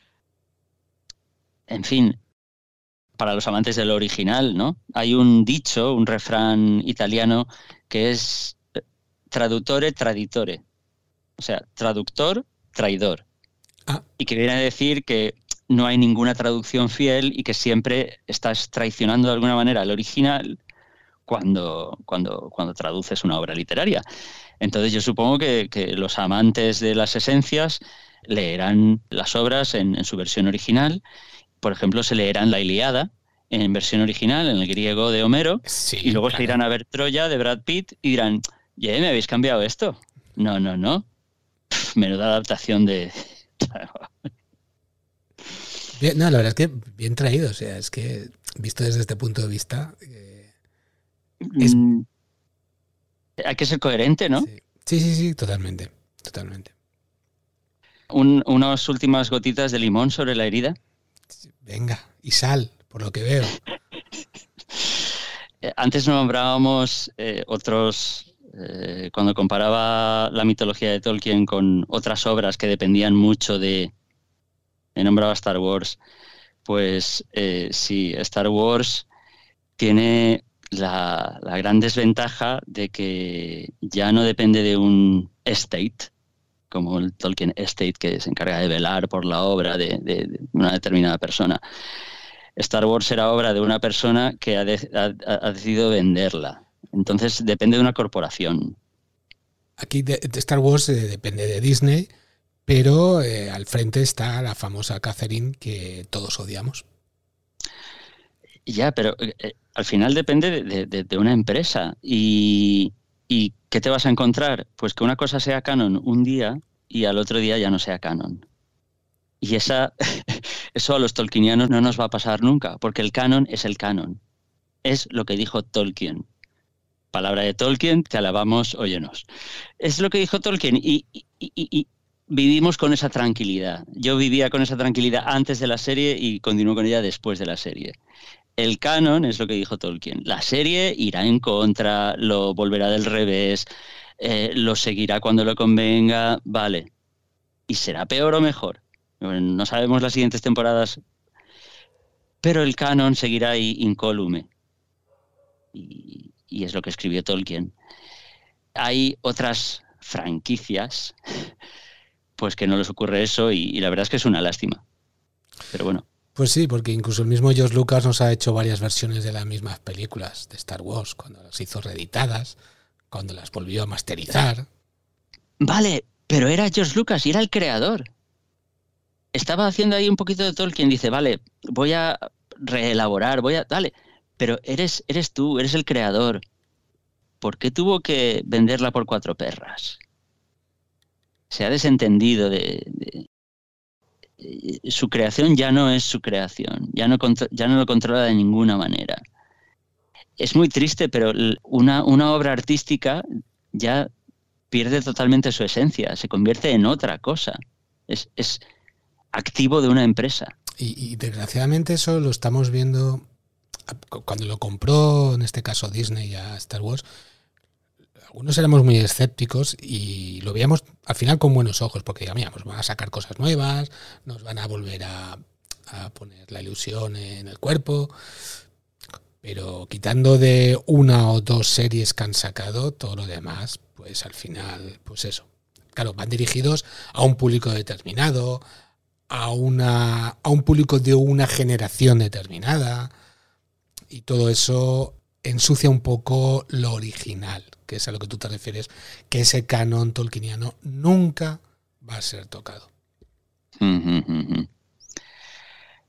en fin, para los amantes del original, ¿no? Hay un dicho, un refrán italiano que es eh, traductore traditore. O sea, traductor, traidor. Ah. Y que viene a decir que no hay ninguna traducción fiel y que siempre estás traicionando de alguna manera al original cuando, cuando, cuando traduces una obra literaria. Entonces yo supongo que, los amantes de las esencias leerán las obras en su versión original por ejemplo, se leerán la Iliada en versión original, en el griego de Homero, y luego se irán a ver Troya de Brad Pitt y dirán, ¿ya me habéis cambiado esto? No, no, no. menuda adaptación de... [laughs] no, la verdad es que bien traído, o sea, es que visto desde este punto de vista... Eh, mm, hay que ser coherente, ¿no? Sí, sí, sí, totalmente, totalmente. unas últimas gotitas de limón sobre la herida. Venga, y sal, por lo que veo. [laughs] Eh, antes nombrábamos eh, otros, eh, cuando comparaba la mitología de Tolkien con otras obras que dependían mucho de... He nombrado Star Wars. Pues sí, Star Wars tiene la, gran desventaja de que ya no depende de un estate, como el Tolkien Estate que se encarga de velar por la obra de, una determinada persona. Star Wars era obra de una persona que ha, decidido venderla. Entonces depende de una corporación. Aquí de, Star Wars eh, depende de Disney, pero eh, al frente está la famosa Catherine que todos odiamos. Ya, pero eh, al final depende de, una empresa. Y, ¿Y qué te vas a encontrar? Pues que una cosa sea canon un día y al otro día ya no sea canon. Y esa, [laughs] eso a los tolkienianos no nos va a pasar nunca, porque el canon es el canon. Es lo que dijo Tolkien. Palabra de Tolkien, te alabamos, óyenos. Es lo que dijo Tolkien y, y vivimos con esa tranquilidad. Yo vivía con esa tranquilidad antes de la serie y continúo con ella después de la serie el canon es lo que dijo Tolkien. La serie irá en contra, lo volverá del revés, eh, lo seguirá cuando lo convenga, vale. ¿Y será peor o mejor? no sabemos las siguientes temporadas, pero el canon seguirá ahí incólume. Y, es lo que escribió Tolkien. Hay otras franquicias, pues que no les ocurre eso y la verdad es que es una lástima. Pero bueno. Pues sí, porque incluso el mismo George Lucas nos ha hecho varias versiones de las mismas películas de Star Wars, cuando las hizo reeditadas, cuando las volvió a masterizar. Vale, pero era George Lucas y era el creador. Estaba haciendo ahí un poquito de Tolkien, dice, vale, voy a reelaborar, voy a... Dale, pero eres, eres tú, eres el creador. ¿Por qué tuvo que venderla por cuatro perras? Se ha desentendido de, su creación ya no es su creación, ya no, ya no lo controla de ninguna manera. Es muy triste, pero una, una obra artística ya pierde totalmente su esencia, se convierte en otra cosa. Es, activo de una empresa. Y, y, desgraciadamente eso lo estamos viendo cuando lo compró, en este caso Disney a Star Wars, algunos éramos muy escépticos y lo veíamos al final con buenos ojos, porque digamos, van a sacar cosas nuevas, nos van a volver a, poner la ilusión en el cuerpo, pero quitando de una o dos series que han sacado, todo lo demás, pues al final, pues eso. Claro, van dirigidos a un público determinado, a, una, a un público de una generación determinada, y todo eso ensucia un poco lo original, que es a lo que tú te refieres, que ese canon tolkieniano nunca va a ser tocado.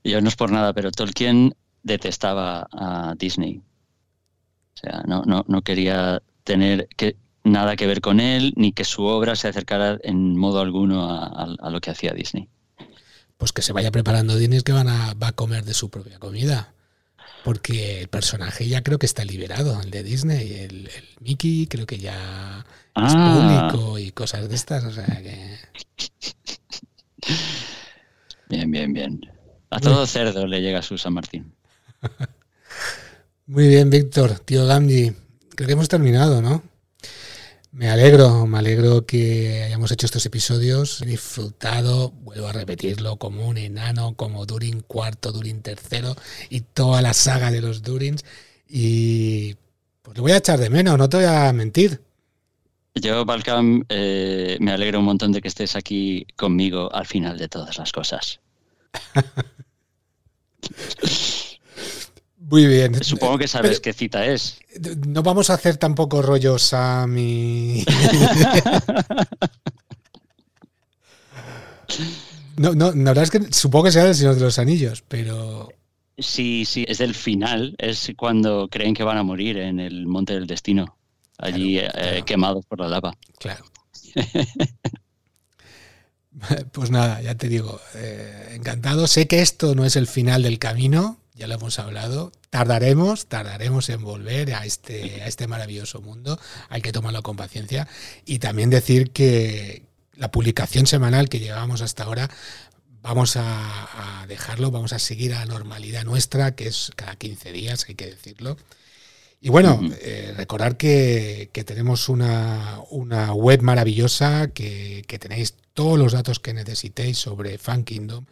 Yo no es por nada, pero Tolkien detestaba a Disney. O sea, no, no, no quería tener que, nada que ver con él, ni que su obra se acercara en modo alguno a, lo que hacía Disney. Pues que se vaya preparando Disney que van a, va a comer de su propia comida. Porque el personaje ya creo que está liberado, el de Disney. El, Mickey creo que ya es ah. público y cosas de estas. O sea que. [laughs] Bien, bien, bien. A todo cerdo le llega su San Martín. [laughs] Muy bien, Víctor. Tío Gandhi, creo que hemos terminado, ¿no? Me alegro, me alegro que hayamos hecho estos episodios. He disfrutado, vuelvo a repetirlo, como un enano, como Durin cuarto, Durin tercero y toda la saga de los Durins. Y pues lo voy a echar de menos, no te voy a mentir. Yo, Balcam, eh, me alegro un montón de que estés aquí conmigo al final de todas las cosas. [laughs] Muy bien. Supongo que sabes qué cita es. No vamos a hacer tampoco rollo Sam y... [laughs] no, no, la verdad es que supongo que sea del Señor de los Anillos, pero... Sí, sí, es del final. Es cuando creen que van a morir en el Monte del Destino. Allí eh, quemados por la lava. Claro. [laughs] pues nada, ya te digo, eh, encantado. Sé que esto no es el final del camino, ya lo hemos hablado, tardaremos, tardaremos en volver a este, a este maravilloso mundo, hay que tomarlo con paciencia. Y también decir que la publicación semanal que llevamos hasta ahora vamos a, dejarlo, vamos a seguir a la normalidad nuestra, que es cada 15 días, hay que decirlo. Y bueno, eh, recordar que, tenemos una, web maravillosa, que, que, tenéis todos los datos que necesitéis sobre Fan Kingdom,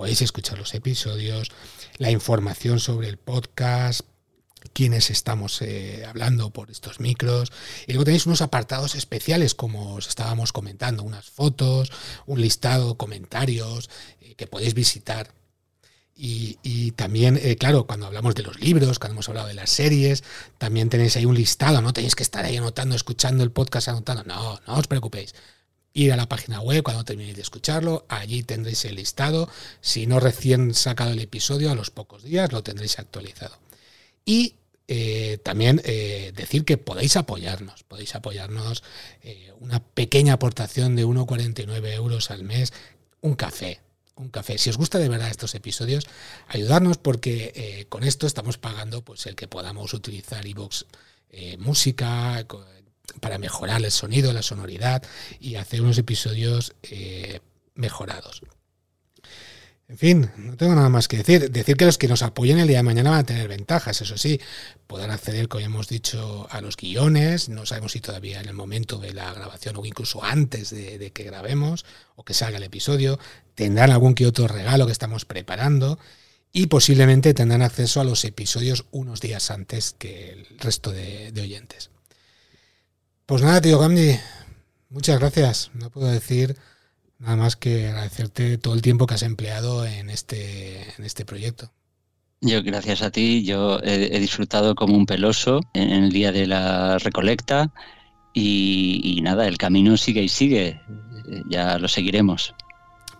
podéis escuchar los episodios, la información sobre el podcast, quienes estamos eh, hablando por estos micros. Y luego tenéis unos apartados especiales, como os estábamos comentando, unas fotos, un listado, comentarios eh, que podéis visitar. Y, también, eh, claro, cuando hablamos de los libros, cuando hemos hablado de las series, también tenéis ahí un listado, no tenéis que estar ahí anotando, escuchando el podcast, anotando. No, no os preocupéis. Ir a la página web cuando terminéis de escucharlo, allí tendréis el listado. Si no recién sacado el episodio, a los pocos días lo tendréis actualizado. Y eh, también eh, decir que podéis apoyarnos, podéis apoyarnos eh, una pequeña aportación de 1,49 euros al mes, un café, un café. Si os gusta de verdad estos episodios, ayudarnos porque con esto estamos pagando pues el que podamos utilizar iVoox música para mejorar el sonido, la sonoridad y hacer unos episodios mejorados. En fin, no tengo nada más que decir. Decir que los que nos apoyen el día de mañana van a tener ventajas, eso sí, podrán acceder, como hemos dicho, a los guiones. No sabemos si todavía en el momento de la grabación o incluso antes de, que grabemos o que salga el episodio. Tendrán algún que otro regalo que estamos preparando y posiblemente tendrán acceso a los episodios unos días antes que el resto de oyentes. Pues nada, tío Gamdi, muchas gracias. No puedo decir Nada más que agradecerte todo el tiempo que has empleado en este, en este proyecto. Yo, gracias a ti, yo he, disfrutado como un peloso en el día de la recolecta y, nada, el camino sigue y sigue. Ya lo seguiremos.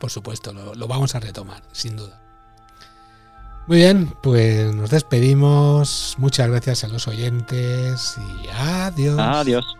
Por supuesto, lo, lo vamos a retomar, sin duda. Muy bien, pues nos despedimos. Muchas gracias a los oyentes y adiós. Adiós.